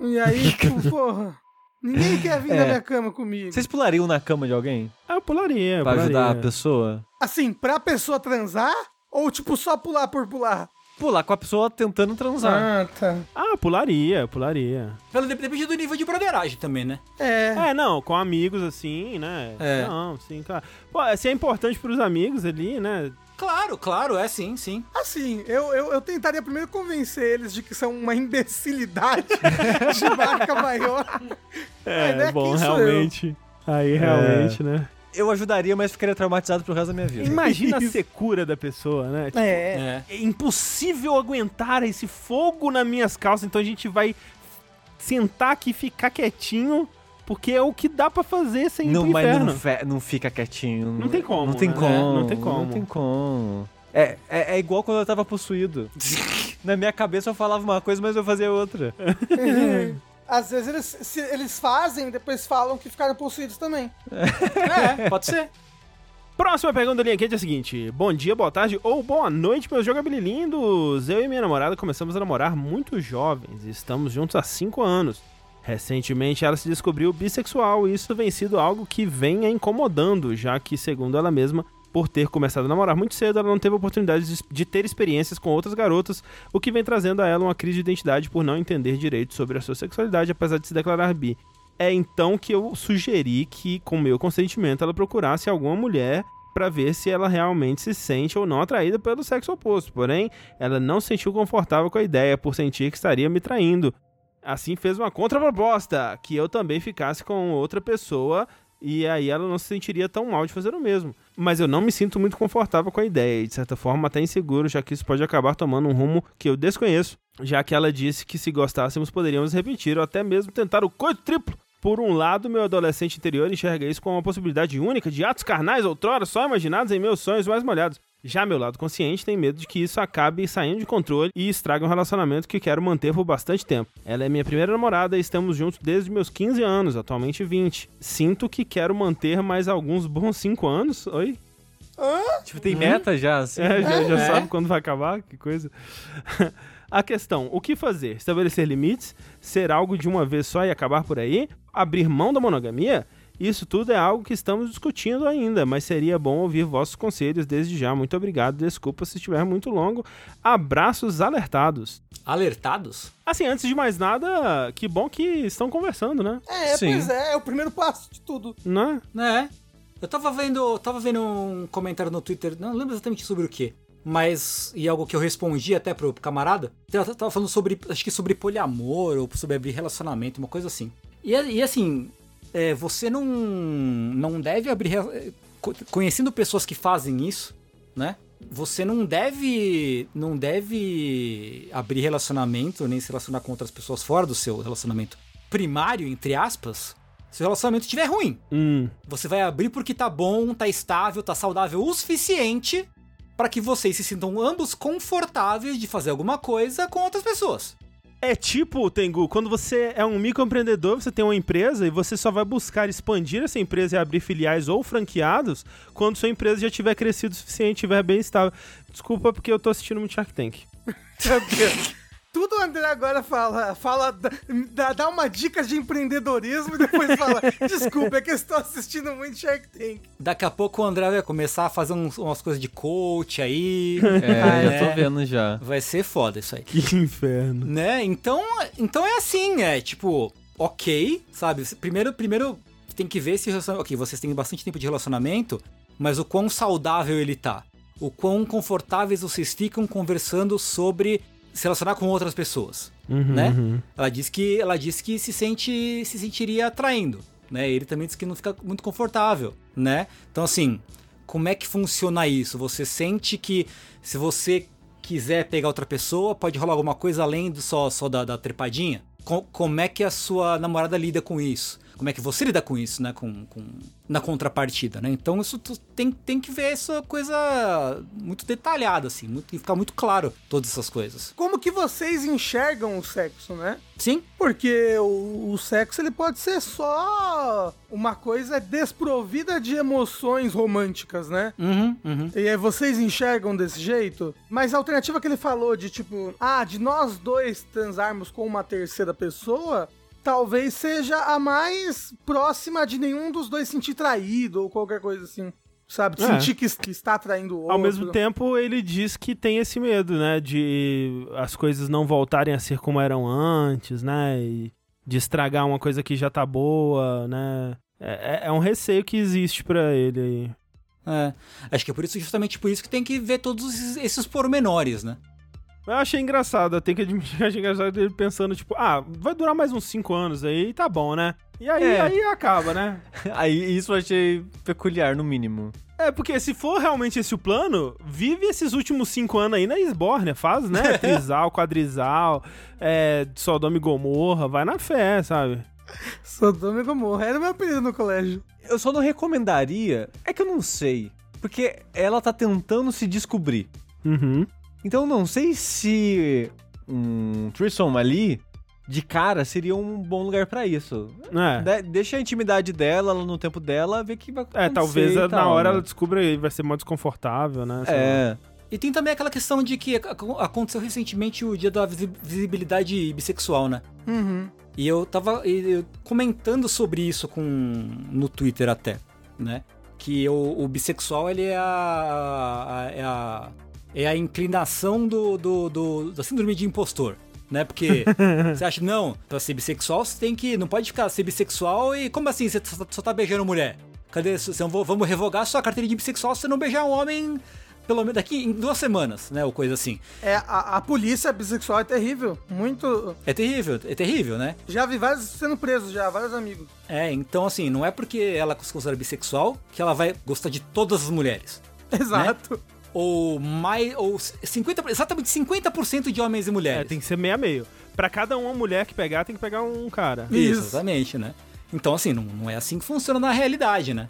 E aí, <laughs> tipo, porra. Ninguém quer vir <laughs> É. na minha cama comigo. Vocês pulariam na cama de alguém? Ah, eu pularia, eu Pra ajudar a pularia. pessoa? Assim, pra pessoa transar? Ou, tipo, só pular por pular? Pular com a pessoa tentando transar. Ah, tá. Ah, pularia, pularia. Pelo- Depende do nível de broderagem também, né? É. É, não, com amigos assim, né? É. Não, sim, claro. Pô, se é importante pros amigos ali, né? Claro, claro, é sim, sim. Assim, eu, eu, eu tentaria primeiro convencer eles de que são uma imbecilidade <laughs> de marca maior. É, né, bom, realmente. Aí, realmente, né? Eu ajudaria, mas ficaria traumatizado pro resto da minha vida. Imagina a secura da pessoa, né? Tipo, É. É. é impossível aguentar esse fogo nas minhas calças, então a gente vai sentar aqui e ficar quietinho, porque é o que dá pra fazer sem ir Não, pro mas inferno. não, fe- não fica quietinho. Não tem como, Não tem né? como. Não tem como. Não tem como. É, é, é igual quando eu tava possuído. <laughs> Na minha cabeça eu falava uma coisa, mas eu fazia outra. <laughs> Às vezes eles, se- eles fazem e depois falam que ficaram possuídos também. É, pode ser. Próxima pergunta da linha quente é a seguinte: Bom dia, boa tarde ou boa noite, meus jogabililindos. Eu e minha namorada começamos a namorar muito jovens e estamos juntos há 5 anos. Recentemente ela se descobriu bissexual e isso vem sido algo que vem a incomodando, já que, segundo ela mesma, por ter começado a namorar muito cedo, ela não teve oportunidade de, ter experiências com outras garotas, o que vem trazendo a ela uma crise de identidade por não entender direito sobre a sua sexualidade, apesar de se declarar bi. É então que eu sugeri que, com meu consentimento, ela procurasse alguma mulher para ver se ela realmente se sente ou não atraída pelo sexo oposto. Porém, ela não se sentiu confortável com a ideia por sentir que estaria me traindo. Assim fez uma contraproposta, que eu também ficasse com outra pessoa e aí ela não se sentiria tão mal de fazer o mesmo. Mas eu não me sinto muito confortável com a ideia e de certa forma até inseguro, já que isso pode acabar tomando um rumo que eu desconheço, já que ela disse que se gostássemos poderíamos repetir ou até mesmo tentar o coito triplo. Por um lado, meu adolescente interior enxerga isso como uma possibilidade única de atos carnais outrora só imaginados em meus sonhos mais molhados. Já meu lado consciente tem medo de que isso acabe saindo de controle e estrague um relacionamento que quero manter por bastante tempo. Ela é minha primeira namorada e estamos juntos desde meus 15 anos, atualmente 20. Sinto que quero manter mais alguns bons 5 anos. Oi? Tipo, tem meta já, assim. É, já, já É. sabe quando vai acabar? Que coisa. <laughs> A questão, o que fazer? Estabelecer limites? Ser algo de uma vez só e acabar por aí? Abrir mão da monogamia? Isso tudo é algo que estamos discutindo ainda, mas seria bom ouvir vossos conselhos desde já. Muito obrigado, desculpa se estiver muito longo. Abraços alertados. Alertados? Assim, antes de mais nada, que bom que estão conversando, né? É, Sim. pois é, é o primeiro passo de tudo. Não é? É. Eu tava vendo, tava vendo um comentário no Twitter, não lembro exatamente sobre o que, mas e algo que eu respondi até pro camarada. Eu tava falando sobre, acho que sobre poliamor ou sobre abrir relacionamento, uma coisa assim. E, e assim, é, você não não deve abrir conhecendo pessoas que fazem isso, né? Você não deve não deve abrir relacionamento nem se relacionar com outras pessoas fora do seu relacionamento primário, entre aspas, se o relacionamento estiver ruim. Hum. Você vai abrir porque tá bom, tá estável, tá saudável o suficiente para que vocês se sintam ambos confortáveis de fazer alguma coisa com outras pessoas. É tipo, Tengu, quando você é um microempreendedor, você tem uma empresa e você só vai buscar expandir essa empresa e abrir filiais ou franqueados quando sua empresa já tiver crescido o suficiente, estiver bem estável. Desculpa porque eu tô assistindo muito Shark Tank. <laughs> Tudo o André agora fala, fala dá, dá uma dica de empreendedorismo e depois fala, <laughs> desculpa, é que eu estou assistindo muito Shark Tank. Daqui a pouco o André vai começar a fazer uns- umas coisas de coach aí. <laughs> É, eu né? tô vendo já. Vai ser foda isso aí. Que inferno. Né? Então, então é assim, é tipo, ok, sabe? Primeiro, primeiro tem que ver se o relacionamento. Ok, vocês têm bastante tempo de relacionamento, mas o quão saudável ele tá. O quão confortáveis vocês ficam conversando sobre se relacionar com outras pessoas. Uhum, né? uhum. Ela disse que ela disse que se sente se sentiria atraindo, né? Ele também disse que não fica muito confortável, né? Então assim, como é que funciona isso? Você sente que se você quiser pegar outra pessoa, pode rolar alguma coisa além do só só da, da trepadinha? Co- como é que a sua namorada lida com isso? Como é que você lida com isso, né? Com, com- na contrapartida, né? Então isso tem, tem que ver essa coisa muito detalhada, assim, muito, e ficar muito claro todas essas coisas. Como que vocês enxergam o sexo, né? Sim, Porque o, o sexo ele pode ser só uma coisa desprovida de emoções românticas, né? uhum, uhum. E aí vocês enxergam desse jeito? Mas a alternativa que ele falou de tipo, ah, de nós dois transarmos com uma terceira pessoa, talvez seja a mais próxima de nenhum dos dois sentir traído ou qualquer coisa assim. Sabe? É. Sentir que, que está traindo o outro. Ao mesmo tempo, ele diz que tem esse medo, né? De as coisas não voltarem a ser como eram antes, né? E de estragar uma coisa que já tá boa, né? É, é- é um receio que existe pra ele aí. É, acho que é por isso, justamente por isso que tem que ver todos esses, esses pormenores, né? Eu achei engraçado, eu tenho que admitir que <laughs> eu achei engraçado ele pensando, tipo, ah, vai durar mais uns 5 anos aí, tá bom, né? E aí, É. aí acaba, né? <laughs> Aí isso eu achei peculiar, no mínimo. É, porque se for realmente esse o plano, vive esses últimos cinco anos aí na Esbórnia, faz, né? <laughs> Trisal, quadrisal, é, Sodoma e Gomorra, vai na fé, sabe? Sodoma e Gomorra. Era o meu apelido no colégio. Eu só não recomendaria. É que eu não sei. Porque ela tá tentando se descobrir. Uhum. Então não sei se um threesome ali, de cara, seria um bom lugar pra isso. É. De- deixa a intimidade dela, ela no tempo dela, ver o que vai acontecer. É, talvez e na tal, hora né? ela descubra e vai ser mais desconfortável, né? É. E tem também aquela questão de que ac- aconteceu recentemente o dia da visi- visibilidade bissexual, né? Uhum. E eu tava eu comentando sobre isso com no Twitter até, né? Que o, o bissexual ele é a, a- é a é a inclinação do, do, do- da síndrome de impostor, né? Porque <laughs> você acha não, pra ser bissexual você tem que não pode ficar ser bissexual e como assim você só, só tá beijando mulher? Cadê você não vou- vamos revogar sua carteira de bissexual se você não beijar um homem pelo menos daqui em duas semanas, né? Ou coisa assim. É, a, a polícia bissexual é terrível. Muito. É terrível, é terrível, né? Já vi vários sendo presos, já, vários amigos. É, então assim, não é porque ela se considera bissexual que ela vai gostar de todas as mulheres. <laughs> Exato. Ou mais. Ou 50%, exatamente 50% de homens e É, mulheres. tem que ser meio a meio. Pra cada uma mulher que pegar, tem que pegar um cara. Isso, Isso. exatamente, né? Então, assim, não, não é assim que funciona na realidade, né?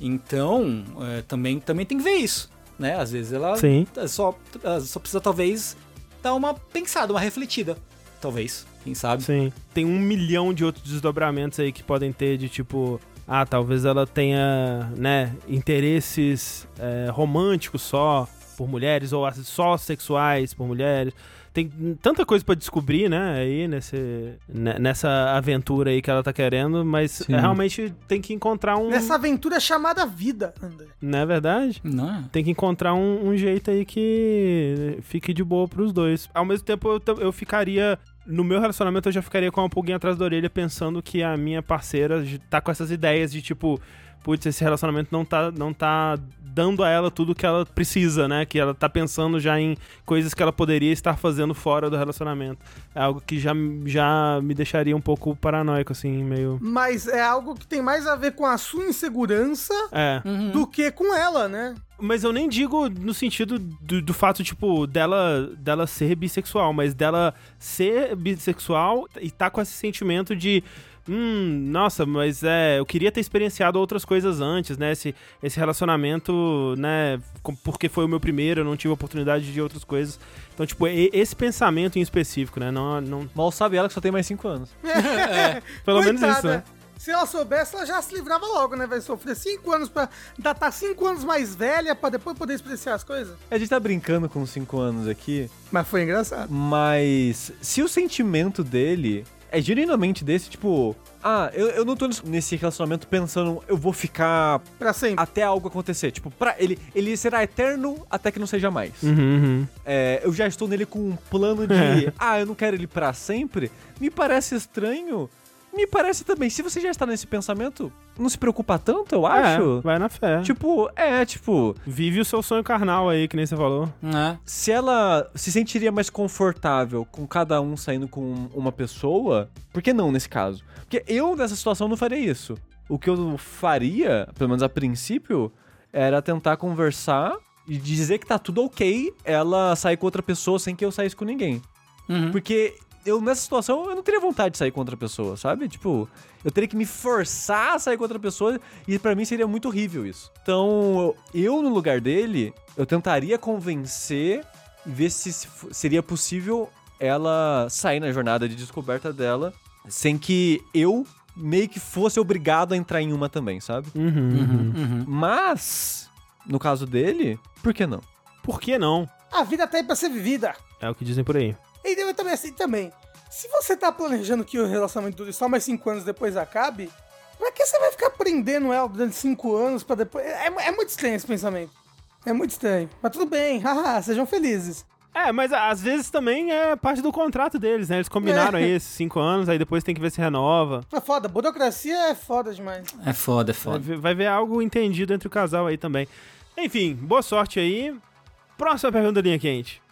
Então, é, também, também tem que ver isso, né? Às vezes ela Sim. só, ela só precisa, talvez, dar uma pensada, uma refletida. Talvez, quem sabe. Sim. Tem um milhão de outros desdobramentos aí que podem ter de tipo. Ah, talvez ela tenha, né, interesses é, românticos só por mulheres, ou só sexuais por mulheres. Tem tanta coisa pra descobrir, né, aí nesse, ne- nessa aventura aí que ela tá querendo, mas Sim. realmente tem que encontrar um. Nessa aventura chamada vida, André. Não é verdade? Não é? Tem que encontrar um, um jeito aí que fique de boa pros dois. Ao mesmo tempo, eu, eu ficaria. No meu relacionamento, eu já ficaria com uma pulguinha atrás da orelha pensando que a minha parceira tá com essas ideias de tipo. Putz, esse relacionamento não tá, não tá dando a ela tudo que ela precisa, né? Que ela tá pensando já em coisas que ela poderia estar fazendo fora do relacionamento. É algo que já, já me deixaria um pouco paranoico, assim, meio. Mas é algo que tem mais a ver com a sua insegurança É. do que com ela, né? Mas eu nem digo no sentido do, do fato, tipo, dela, dela ser bissexual, mas dela ser bissexual e tá com esse sentimento de. Hum, nossa, mas é. Eu queria ter experienciado outras coisas antes, né? Esse, esse relacionamento, né? Porque foi o meu primeiro, eu não tive oportunidade de outras coisas. Então, tipo, esse pensamento em específico, né? Não, não, Mal sabe ela que só tem mais 5 anos. <laughs> pelo menos Coitada. isso, né? Se ela soubesse, ela já se livrava logo, né? Vai sofrer cinco anos pra datar cinco anos mais velha pra depois poder experienciar as coisas. A gente tá brincando com 5 anos aqui, Mas foi engraçado. mas se o sentimento dele é genuinamente desse, tipo, ah, eu, eu não tô nesse relacionamento pensando, eu vou ficar Pra sempre. até algo acontecer. Tipo, pra ele, ele será eterno até que não seja mais. Uhum, uhum. É, eu já estou nele com um plano de, <laughs> ah, eu não quero ele pra sempre. Me parece estranho. Me parece também. Se você já está nesse pensamento, não se preocupa tanto, eu acho. É, vai na fé. Tipo, é, tipo, Vive o seu sonho carnal aí, que nem você falou. É. se ela se sentiria mais confortável com cada um saindo com uma pessoa, por que não nesse caso? Porque eu, nessa situação, não faria isso. O que eu faria, pelo menos a princípio, era tentar conversar e dizer que tá tudo ok ela sair com outra pessoa sem que eu saísse com ninguém. Uhum. Porque eu, nessa situação, eu não teria vontade de sair com outra pessoa, sabe? Tipo, eu teria que me forçar a sair com outra pessoa e pra mim seria muito horrível isso. Então, eu, no lugar dele, eu tentaria convencer e ver se seria possível ela sair na jornada de descoberta dela sem que eu meio que fosse obrigado a entrar em uma também, sabe? Uhum, uhum. Uhum. Mas, no caso dele, por que não? Por que não? A vida tá aí pra ser vivida. É o que dizem por aí. E eu também assim também. Se você tá planejando que o relacionamento dure só mais cinco anos depois acabe, pra que você vai ficar prendendo ela durante cinco anos pra depois. É, é muito estranho esse pensamento. É muito estranho. Mas tudo bem, haha, <laughs> sejam felizes. É, mas às vezes também é parte do contrato deles, né? Eles combinaram É. aí esses cinco anos, aí depois tem que ver se renova. É foda, burocracia é foda demais. É foda, é Vai foda. ver, vai ver algo entendido entre o casal aí também. Enfim, boa sorte aí. Próxima pergunta linha quente.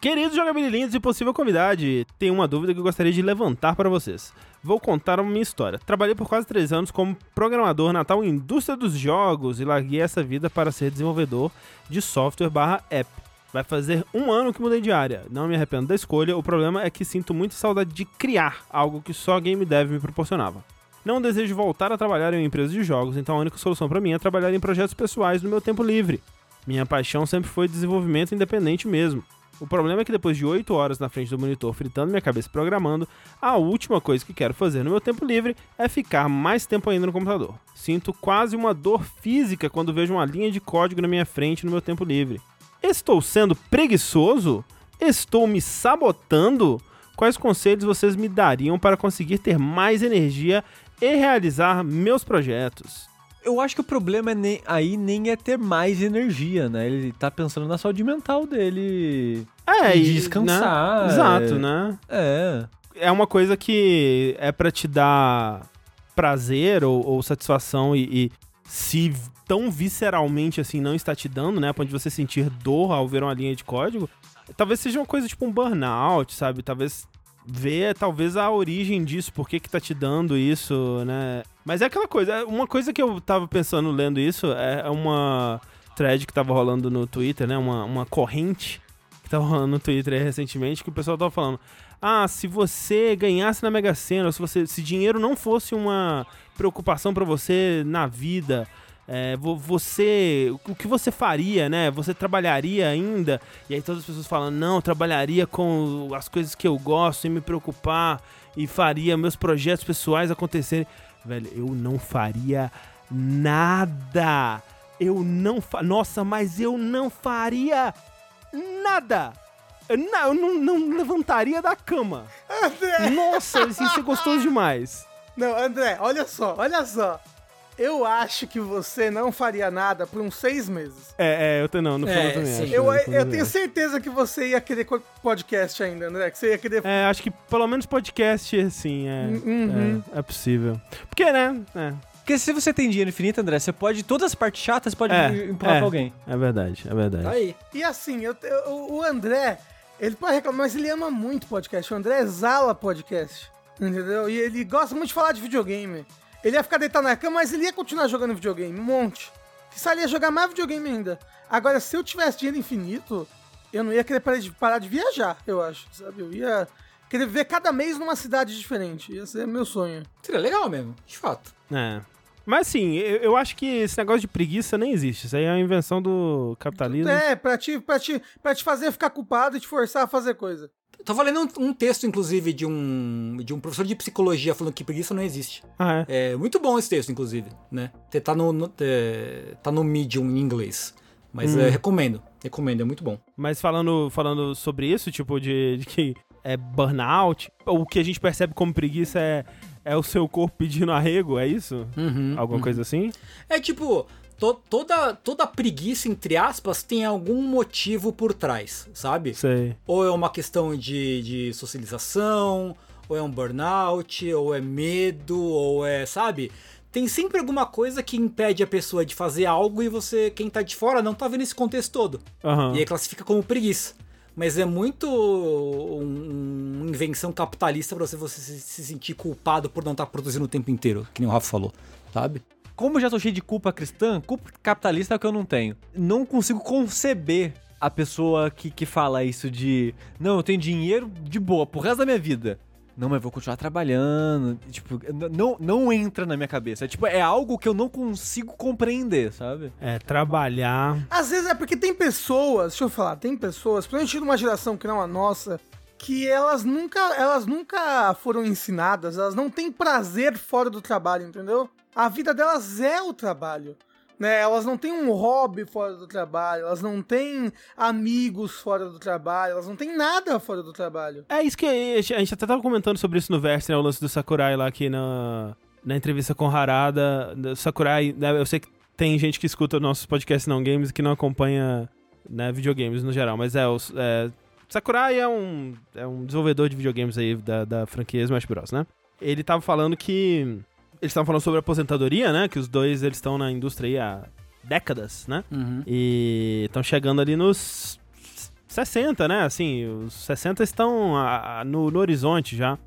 Queridos jogabililindos e possível convidade, tenho uma dúvida que eu gostaria de levantar para vocês. Vou contar a minha história. Trabalhei por quase três anos como programador na tal indústria dos jogos e larguei essa vida para ser desenvolvedor de software barra app. Vai fazer um ano que mudei de área. Não me arrependo da escolha, o problema é que sinto muita saudade de criar algo que só game dev me proporcionava. Não desejo voltar a trabalhar em uma empresa de jogos, então a única solução para mim é trabalhar em projetos pessoais no meu tempo livre. Minha paixão sempre foi desenvolvimento independente mesmo. O problema é que depois de 8 horas na frente do monitor fritando minha cabeça programando, a última coisa que quero fazer no meu tempo livre é ficar mais tempo ainda no computador. Sinto quase uma dor física quando vejo uma linha de código na minha frente no meu tempo livre. Estou sendo preguiçoso? Estou me sabotando? Quais conselhos vocês me dariam para conseguir ter mais energia e realizar meus projetos? Eu acho que o problema é nem, aí nem é ter mais energia, né? Ele tá pensando na saúde mental dele. É, E e- descansar, né? Exato, é. né? É. É uma coisa que é pra te dar prazer ou, ou satisfação e, e se tão visceralmente assim não está te dando, né? Pra onde você sentir dor ao ver uma linha de código, talvez seja uma coisa tipo um burnout, sabe? Talvez ver talvez a origem disso, por que que tá te dando isso, né? Mas é aquela coisa, é uma coisa que eu tava pensando lendo isso é uma thread que tava rolando no Twitter, né? Uma, uma corrente que tava rolando no Twitter recentemente, que o pessoal tava falando: "Ah, se você ganhasse na Mega Sena, se você se dinheiro não fosse uma preocupação pra você na vida, é, vo- você, o que você faria, né? Você trabalharia ainda? E aí todas as pessoas falam, não, trabalharia com as coisas que eu gosto, sem me preocupar, e faria meus projetos pessoais acontecerem. Velho, eu não faria nada. Eu não fa... Nossa, mas eu não faria nada. Eu não, eu não, não levantaria da cama. André! Nossa, isso ser gostoso demais. Não, André, olha só, olha só. Eu acho que você não faria nada por uns seis meses. É, é, eu não, no fundo É, eu também acho. Eu, eu tenho certeza que você ia querer podcast ainda, André. Que você ia querer. É, acho que pelo menos podcast, assim, é, Uhum. é, é possível. Porque, né, é, Porque se você tem dinheiro infinito, André, você pode. Todas as partes chatas você pode É, empurrar é. pra alguém. é verdade, é verdade. Tá aí. E assim, eu, eu- o André, ele pode reclamar, mas ele ama muito podcast. O André exala podcast. Entendeu? E ele gosta muito de falar de videogame. Ele ia ficar deitado na cama, mas ele ia continuar jogando videogame, um monte. Se ele ia jogar mais videogame ainda. Agora, se eu tivesse dinheiro infinito, eu não ia querer parar de, parar de viajar, eu acho, sabe? Eu ia querer viver cada mês numa cidade diferente. Ia ser meu sonho. Seria legal mesmo, de fato. É. Mas assim, eu, eu acho que esse negócio de preguiça nem existe. Isso aí é uma invenção do capitalismo. É, pra te, pra, te, pra te fazer ficar culpado e te forçar a fazer coisa. Tava lendo um, um texto, inclusive, de um, de um professor de psicologia falando que preguiça não existe. Ah, é. É muito bom esse texto, inclusive, né? Tá no, no- é, tá no Medium em inglês. Mas é, recomendo, recomendo, é muito bom. Mas falando, falando sobre isso, tipo, de, de que é burnout, o que a gente percebe como preguiça é, é o seu corpo pedindo arrego, é isso? Uhum, Alguma uhum. coisa assim? É tipo, to- toda, toda preguiça, entre aspas, tem algum motivo por trás, sabe? Sei. Ou é uma questão de, de socialização, ou é um burnout, ou é medo, ou é, sabe? Tem sempre alguma coisa que impede a pessoa de fazer algo e você, quem tá de fora, não tá vendo esse contexto todo. Aham. E aí classifica como preguiça. Mas é muito um- uma invenção capitalista pra você, você se, se sentir culpado por não estar produzindo o tempo inteiro, que nem o Rafa falou, sabe? Como eu já tô cheio de culpa cristã, culpa capitalista é o que eu não tenho. Não consigo conceber a pessoa que, que fala isso de não, eu tenho dinheiro de boa pro resto da minha vida. Não, mas vou continuar trabalhando. Tipo, não, não entra na minha cabeça. É, tipo, é algo que eu não consigo compreender, sabe? É, trabalhar. Às vezes é porque tem pessoas, deixa eu falar, tem pessoas, principalmente numa geração que não a nossa, que elas nunca, elas nunca foram ensinadas, elas não têm prazer fora do trabalho, entendeu? A vida delas é o trabalho. Né, elas não têm um hobby fora do trabalho, elas não têm amigos fora do trabalho, elas não têm nada fora do trabalho. É isso que a gente, até tava comentando sobre isso no Verse, né? O lance do Sakurai lá aqui na, na entrevista com Harada. Sakurai, né, eu sei que tem gente que escuta nossos podcasts não games que não acompanha né, videogames no geral, mas é, o é, Sakurai é um, é um desenvolvedor de videogames aí da, da franquia Smash Bros, né? Ele tava falando que. Eles estavam falando sobre aposentadoria, né? Que os dois eles estão na indústria aí há décadas, né? Uhum. E estão chegando ali nos 60, né? Assim, os 60 estão a- a- no, no horizonte já.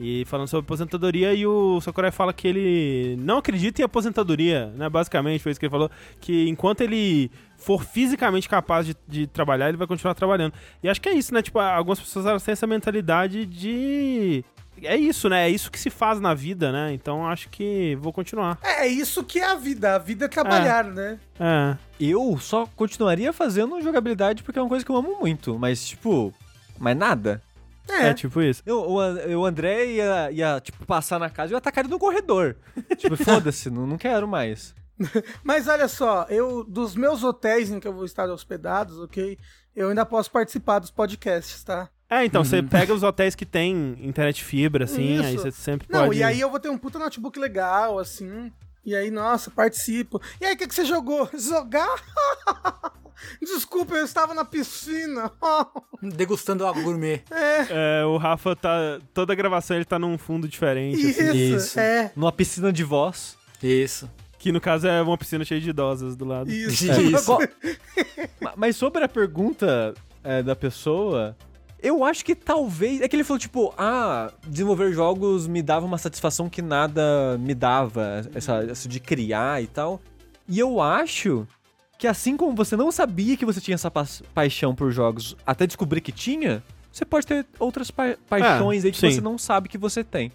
E falando sobre aposentadoria, e o Sakurai fala que ele não acredita em aposentadoria, né? Basicamente, foi isso que ele falou. Que enquanto ele for fisicamente capaz de, de trabalhar, ele vai continuar trabalhando. E acho que é isso, né? Tipo, algumas pessoas elas têm essa mentalidade de. É isso, né? É isso que se faz na vida, né? Então acho que vou continuar. É, é isso que é a vida. A vida é trabalhar, né? É. Eu só continuaria fazendo jogabilidade porque é uma coisa que eu amo muito, mas tipo, mais nada. É, tipo isso. Eu, o, o André ia, ia, tipo, passar na casa e eu ia atacar ele no corredor. <laughs> tipo, foda-se, não, não quero mais. <laughs> Mas olha só, eu dos meus hotéis em que eu vou estar hospedados, ok? Eu ainda posso participar dos podcasts, tá? É, então, você pega os hotéis que tem internet fibra, assim, Isso. aí você sempre Não, pode... e aí eu vou ter um puta notebook legal, assim. E aí, nossa, participo. E aí, o que, que você jogou? <laughs> Jogar? Desculpa, eu estava na piscina. <laughs> Degustando água gourmet. É, o Rafa tá... Toda a gravação ele tá num fundo diferente, Isso, assim. Isso. é. Numa piscina de voz. Isso. Que no caso é uma piscina cheia de idosas do lado. Isso. Isso. Qual- <laughs> Ma- Mas sobre a pergunta é, da pessoa, eu acho que talvez. É que ele falou, tipo, ah, desenvolver jogos me dava uma satisfação que nada me dava, essa, essa de criar e tal. E eu acho que assim como você não sabia que você tinha essa pa- paixão por jogos até descobrir que tinha, você pode ter outras pa- paixões aí que sim. você não sabe que você tem.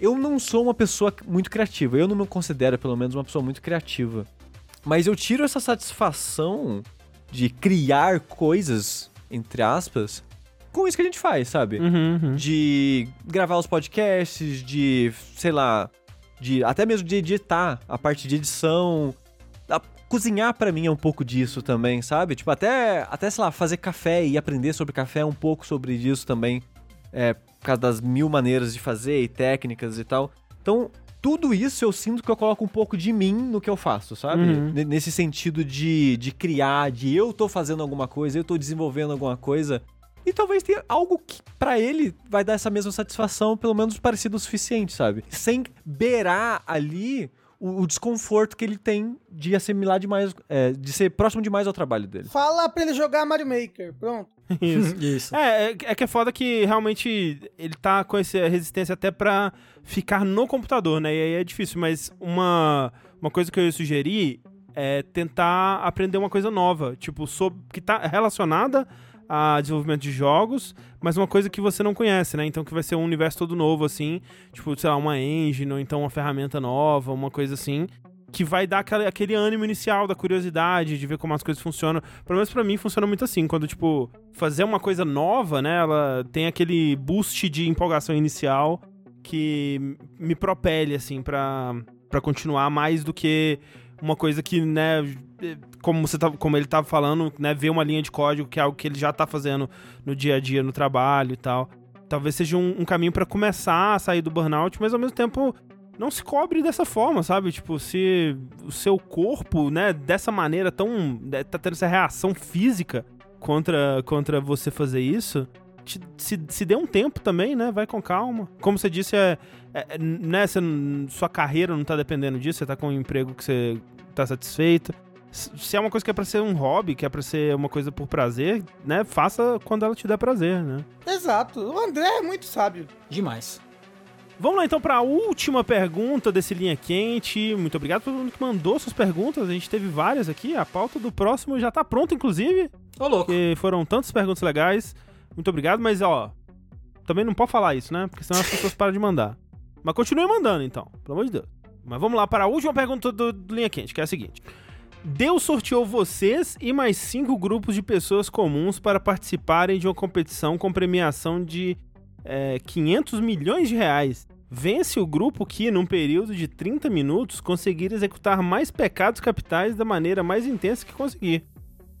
Eu não sou uma pessoa muito criativa, eu não me considero, pelo menos, uma pessoa muito criativa. Mas eu tiro essa satisfação de criar coisas, entre aspas, com isso que a gente faz, sabe? Uhum, uhum. De gravar os podcasts, de, sei lá, de até mesmo de editar a parte de edição. A- cozinhar pra mim é um pouco disso também, sabe? Tipo, até, até, sei lá, fazer café e aprender sobre café é um pouco sobre isso também. É, por causa das mil maneiras de fazer e técnicas e tal. Então, tudo isso eu sinto que eu coloco um pouco de mim no que eu faço, sabe? Uhum. Nesse sentido de, de criar, de eu tô fazendo alguma coisa, eu tô desenvolvendo alguma coisa. E talvez tenha algo que pra ele vai dar essa mesma satisfação, pelo menos parecido o suficiente, sabe? Sem beirar ali o, o desconforto que ele tem de assimilar demais, é, de ser próximo demais ao trabalho dele. Fala pra ele jogar Mario Maker. Pronto. <laughs> Isso. Isso. É, é, é que é foda que realmente ele tá com essa resistência até pra ficar no computador, né? E aí é difícil, mas uma, uma coisa que eu ia sugerir é tentar aprender uma coisa nova, tipo, sobre, que tá relacionada a desenvolvimento de jogos, mas uma coisa que você não conhece, né? Então que vai ser um universo todo novo, assim, tipo, sei lá, uma engine, ou então uma ferramenta nova, uma coisa assim, que vai dar aquele, ânimo inicial da curiosidade, de ver como as coisas funcionam. Pelo menos pra mim funciona muito assim, quando, tipo, fazer uma coisa nova, né? Ela tem aquele boost de empolgação inicial que me propele, assim, pra, pra continuar mais do que uma coisa que, né, como, você tá, como ele tava falando, né, ver uma linha de código que é algo que ele já tá fazendo no dia a dia, no trabalho e tal. Talvez seja um, um caminho pra começar a sair do burnout, mas ao mesmo tempo não se cobre dessa forma, sabe? Tipo, se o seu corpo, né, dessa maneira tão. né, tá tendo essa reação física contra, contra você fazer isso. Te- se, se dê um tempo também, né? Vai com calma. Como você disse, é, é- né, você sua carreira não tá dependendo disso, você tá com um emprego que você tá satisfeito. Se se é uma coisa que é pra ser um hobby, que é pra ser uma coisa por prazer, né? Faça quando ela te der prazer, né? Exato. O André é muito sábio. Demais. Vamos lá então para a última pergunta desse Linha Quente. Muito obrigado a todo mundo que mandou suas perguntas. A gente teve várias aqui. A pauta do próximo já tá pronta, inclusive. Ô, louco. Porque foram tantas perguntas legais. Muito obrigado, mas ó. Também não pode falar isso, né? Porque senão as pessoas param de mandar. Mas continue mandando então, pelo amor de Deus. Mas vamos lá para a última pergunta do, do Linha Quente, que é a seguinte. Deus sorteou vocês e mais cinco grupos de pessoas comuns para participarem de uma competição com premiação de é, 500 milhões de reais. Vence o grupo que, num período de 30 minutos, conseguir executar mais pecados capitais da maneira mais intensa que conseguir.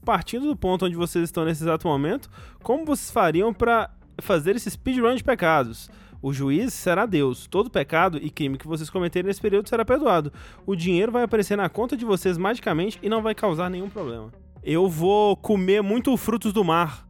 Partindo do ponto onde vocês estão nesse exato momento, como vocês fariam para fazer esse speedrun de pecados? O juiz será Deus. Todo pecado e crime que vocês cometerem nesse período será perdoado. O dinheiro vai aparecer na conta de vocês magicamente e não vai causar nenhum problema. Eu vou comer muito frutos do mar.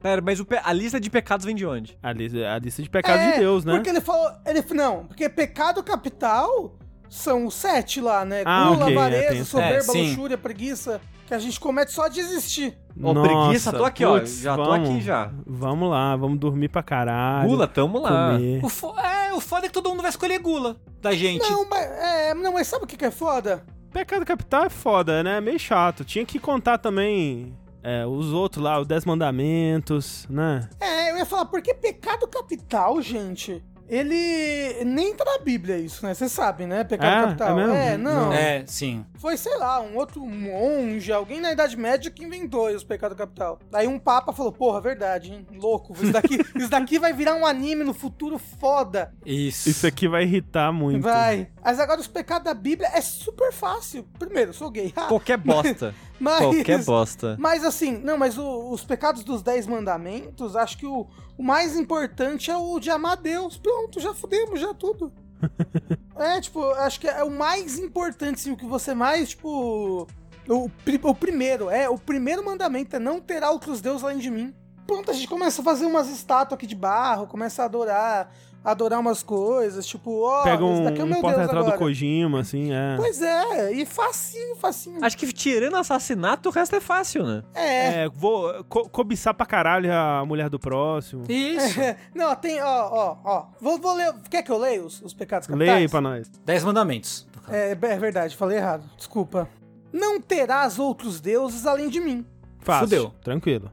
Pera, mas o pe- a lista de pecados vem de onde? A lista, a lista de pecados É, de Deus, né? Porque ele falou. Ele, não, porque pecado capital São os sete lá, né? Ah, Gula, ok, é, avareza, soberba, É, luxúria, preguiça. Que a gente comete só de existir. Ó, Nossa, preguiça, tô aqui, ó. putz, Já tô vamos. aqui já. Vamos lá, vamos dormir pra caralho. Gula, tamo lá. comer. O, fo- é, o foda é que todo mundo vai escolher gula da gente. Não, mas, é, não, mas sabe o que, que é foda? Pecado capital é foda, né? Meio chato. Tinha que contar também é, os outros lá, os Dez Mandamentos, né? É, eu ia falar, porque pecado capital, gente, ele nem tá na Bíblia isso, né? Vocês sabem, né? Pecado É? capital. É mesmo? É, não. É, sim. Foi, sei lá, um outro monge, alguém na Idade Média que inventou os pecados capital. Daí um papa falou, porra, verdade, hein? Louco, isso daqui, <laughs> isso daqui vai virar um anime no futuro foda. Isso. Isso aqui vai irritar muito. Vai. Mas agora os pecados da Bíblia é super fácil. Primeiro, eu sou gay. Ah, <laughs> Qualquer bosta. Mas... Qualquer <laughs> bosta. Mas assim, não, mas o- os pecados dos Dez Mandamentos, acho que o, o mais importante é o de amar Deus. Pronto, já fudemos, já tudo. <laughs> é, tipo, acho que é o mais importante, assim, o que você mais, tipo. O, o primeiro, é, o primeiro mandamento é não ter outros deuses além de mim. Pronto, a gente começa a fazer umas estátuas aqui de barro, começa a adorar, adorar umas coisas, tipo, ó, Pega esse um, daqui é um porta-retrato do. Kojima, assim, é. Pois é, e facinho, facinho. Acho que tirando assassinato, o resto é fácil, né? É, É, vou co- cobiçar pra caralho a mulher do próximo. Isso. <laughs> Não, tem, ó, ó, ó. Vou, vou ler. Quer que eu leia os, os pecados capitais? Leia aí pra nós. Dez mandamentos. É, é verdade, falei errado. Desculpa. Não terás outros deuses além de mim. Fácil. Fudeu. Tranquilo.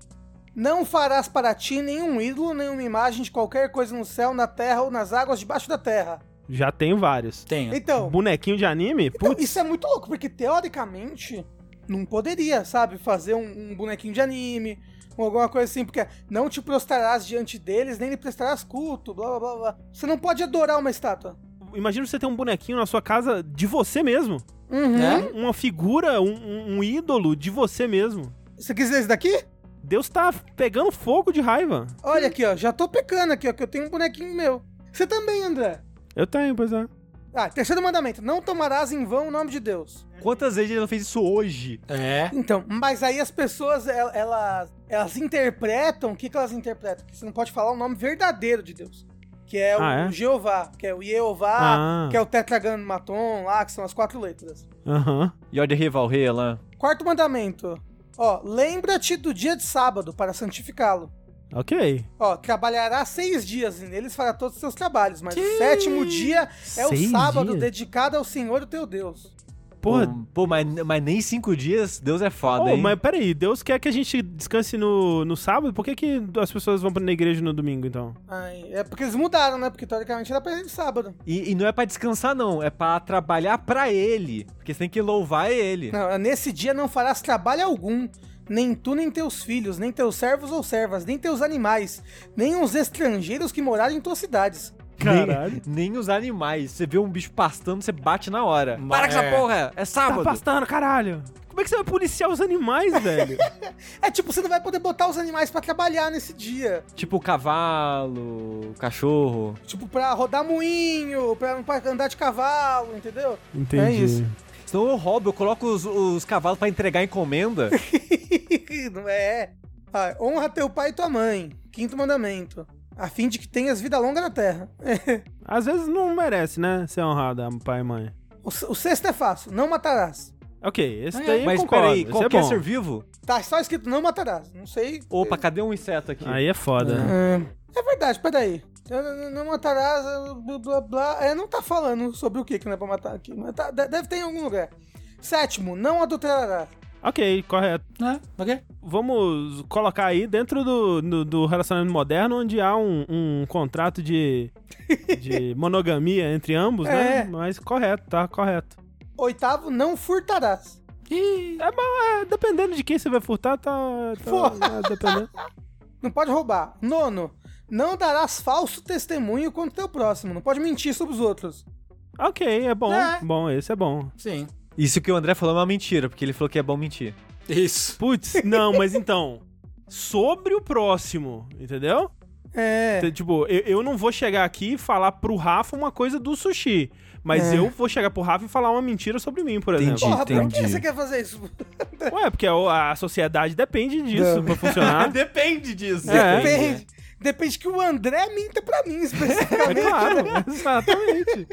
Não farás para ti nenhum ídolo, nenhuma imagem de qualquer coisa no céu, na terra ou nas águas debaixo da terra. Já tenho vários. Tenho. Então, Bonequinho de anime? então, Putz. isso é muito louco, porque teoricamente não poderia, sabe, fazer um, um bonequinho de anime ou alguma coisa assim, porque não te prostrarás diante deles, nem lhe prestarás culto, blá blá blá blá. Você não pode adorar uma estátua. Imagina você ter um bonequinho na sua casa de você mesmo. Uhum. É? Uma figura, um, um- um ídolo de você mesmo. Você quis ver esse daqui? Deus tá pegando fogo de raiva. Olha aqui, ó, já tô pecando aqui, ó, que eu tenho um bonequinho meu. Você também, André. Eu tenho, pois é. Ah, terceiro mandamento, não tomarás em vão o nome de Deus. Quantas vezes ele não fez isso hoje? É. Então, mas aí as pessoas, el- elas, elas interpretam, o que, que elas interpretam? Que você não pode falar o nome verdadeiro de Deus. Que é o Ah, é? Jeová, que é o Jeová, Ah. que é o Tetragrammaton lá, que são as quatro letras. Aham. Yod Rivalrei lá. Quarto mandamento, ó, lembra-te do dia de sábado para santificá-lo. Ok. Ó, trabalhará seis dias e neles fará todos os seus trabalhos, mas o sétimo dia é o Seis sábado dias? dedicado ao Senhor o teu Deus. Porra. Pô, pô, mas, mas nem cinco dias, Deus é foda, Ô, hein? mas peraí, Deus quer que a gente descanse no, no sábado? Por que, que as pessoas vão pra na igreja no domingo, então? Ai, é porque eles mudaram, né? Porque teoricamente era pra ele sábado. E, e não é pra descansar, não. É pra trabalhar pra ele. Porque você tem que louvar ele. Não, nesse dia não farás trabalho algum, nem tu, nem teus filhos, nem teus servos ou servas, nem teus animais, nem os estrangeiros que morarem em tuas cidades. Caralho. Nem, nem os animais. Você vê um bicho pastando, você bate na hora. Ma- Para com essa é. porra! É Tá sábado! pastando, caralho. Como é que você vai policiar os animais, <laughs> velho? É tipo, você não vai poder botar os animais pra trabalhar nesse dia. Tipo cavalo, cachorro. Tipo, pra rodar moinho, pra, pra andar de cavalo, entendeu? Entendi. É isso. Senão eu roubo, eu coloco os, os cavalos pra entregar encomenda. <laughs> não é. Ah, honra teu pai e tua mãe. Quinto mandamento. A fim de que tenhas vida longa na terra. <laughs> Às vezes não merece, né? Ser honrado, pai e mãe. O, o sexto é fácil. Não matarás. Ok, esse é. daí eu Mas concordo. peraí, é qualquer bom. ser vivo? Tá só escrito não matarás. Não sei. Opa, cadê um inseto aqui? Aí é foda. É, é verdade, peraí. Não- Não matarás, blá blá blá. É, não tá falando sobre o que que não é pra matar aqui. Mas tá- de- deve ter em algum lugar. Sétimo, não adulterarás. Ok, correto. É, ok. Vamos colocar aí dentro do, do, do relacionamento moderno, onde há um, um contrato de, <laughs> de monogamia entre ambos, né? É. Mas correto, tá correto. Oitavo, não furtarás. É, mas é, dependendo de quem você vai furtar, tá. tá é. <laughs> Não pode roubar. Nono, não darás falso testemunho contra o teu próximo. Não pode mentir sobre os outros. Ok, é bom. É. Bom, esse é bom. Sim. Isso que o André falou é uma mentira, porque ele falou que é bom mentir. Isso. Putz, não, mas então. Sobre o próximo, entendeu? É. T- Tipo, eu, eu não vou chegar aqui e falar pro Rafa uma coisa do sushi. Mas É. eu vou chegar pro Rafa e falar uma mentira sobre mim, por exemplo. Entendi. Porra, por que entendi. você quer fazer isso? Ué, porque a, a sociedade depende disso pra funcionar. <laughs> Depende disso. É. Depende. Depende que o André minta pra mim, É especificamente. claro, exatamente.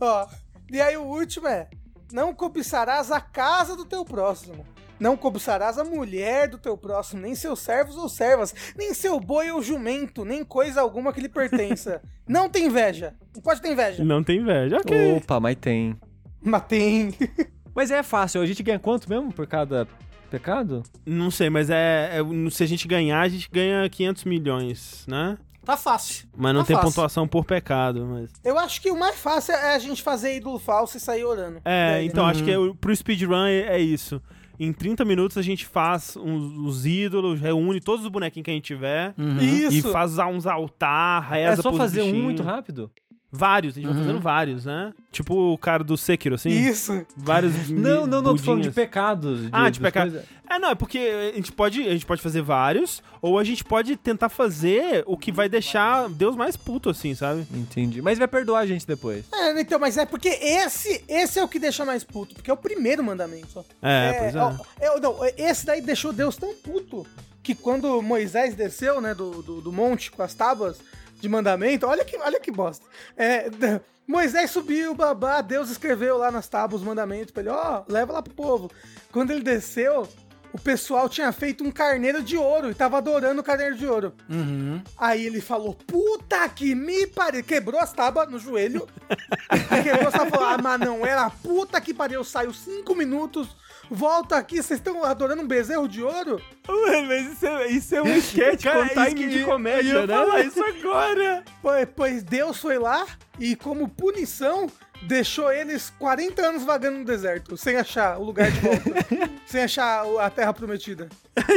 Ó, E aí o último é: Não cobiçarás a casa do teu próximo. Não cobiçarás a mulher do teu próximo, nem seus servos ou servas, nem seu boi ou jumento, nem coisa alguma que lhe pertença. <laughs> não tem inveja. Não pode ter inveja. Não tem inveja. Ok. Opa, mas tem. Mas tem. <laughs> Mas é fácil, a gente ganha quanto mesmo por cada pecado? Não sei, mas é, é- Se a gente ganhar, a gente ganha 500 milhões, né? Tá fácil. Mas não Tá tem fácil. pontuação por pecado, mas... Eu acho que o mais fácil é a gente fazer ídolo falso e sair orando. É, Daí, então né? acho que é, o- pro speedrun é, é isso. Em 30 minutos a gente faz uns, os ídolos, reúne todos os bonequinhos que a gente tiver e Isso. faz uns altar, reza é só fazer um muito rápido? Vários, a gente vai fazendo vários, né? Tipo o cara do Sekiro, assim. Isso. Vários Não, não, não, tô falando de pecados. De, Ah, de das pecado. coisas. É, não, é porque a gente, pode, a gente pode fazer vários, ou a gente pode tentar fazer o que vai deixar Deus mais puto, assim, sabe? Entendi. Mas vai perdoar a gente depois. É, então, mas é porque esse, esse é o que deixa mais puto, porque é o primeiro mandamento. É, pois é. ó, é, não, esse daí deixou Deus tão puto que quando Moisés desceu, né, do, do, do monte com as tábuas de mandamento, olha que, olha que bosta. É, <laughs> Moisés subiu, babá, Deus escreveu lá nas tábuas os mandamentos pra ele, ó, leva lá pro povo. Quando ele desceu, o pessoal tinha feito um carneiro de ouro e tava adorando o carneiro de ouro. Uhum. Aí ele falou, puta que me pariu. Quebrou as tábuas no joelho. <laughs> Quebrou as tábuas falou, ah, mas não era puta que pariu. Saiu cinco minutos, volta aqui, vocês estão adorando um bezerro de ouro? Mano, mas isso é, isso é um <laughs> sketch Cara, com time de eu comédia, ia né? falar isso <laughs> agora. Pois, pois Deus foi lá e, como punição, deixou eles 40 anos vagando no deserto, sem achar o lugar de volta. <laughs> sem achar a terra prometida.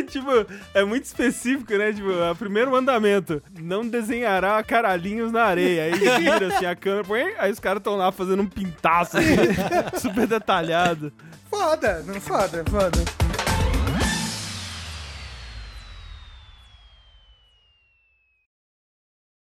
tipo, é muito específico, né? Tipo, o primeiro mandamento: não desenhará caralhinhos na areia. Aí vira assim a câmera, põe, aí os caras estão lá fazendo um pintaço assim, super detalhado. Foda, não foda, foda.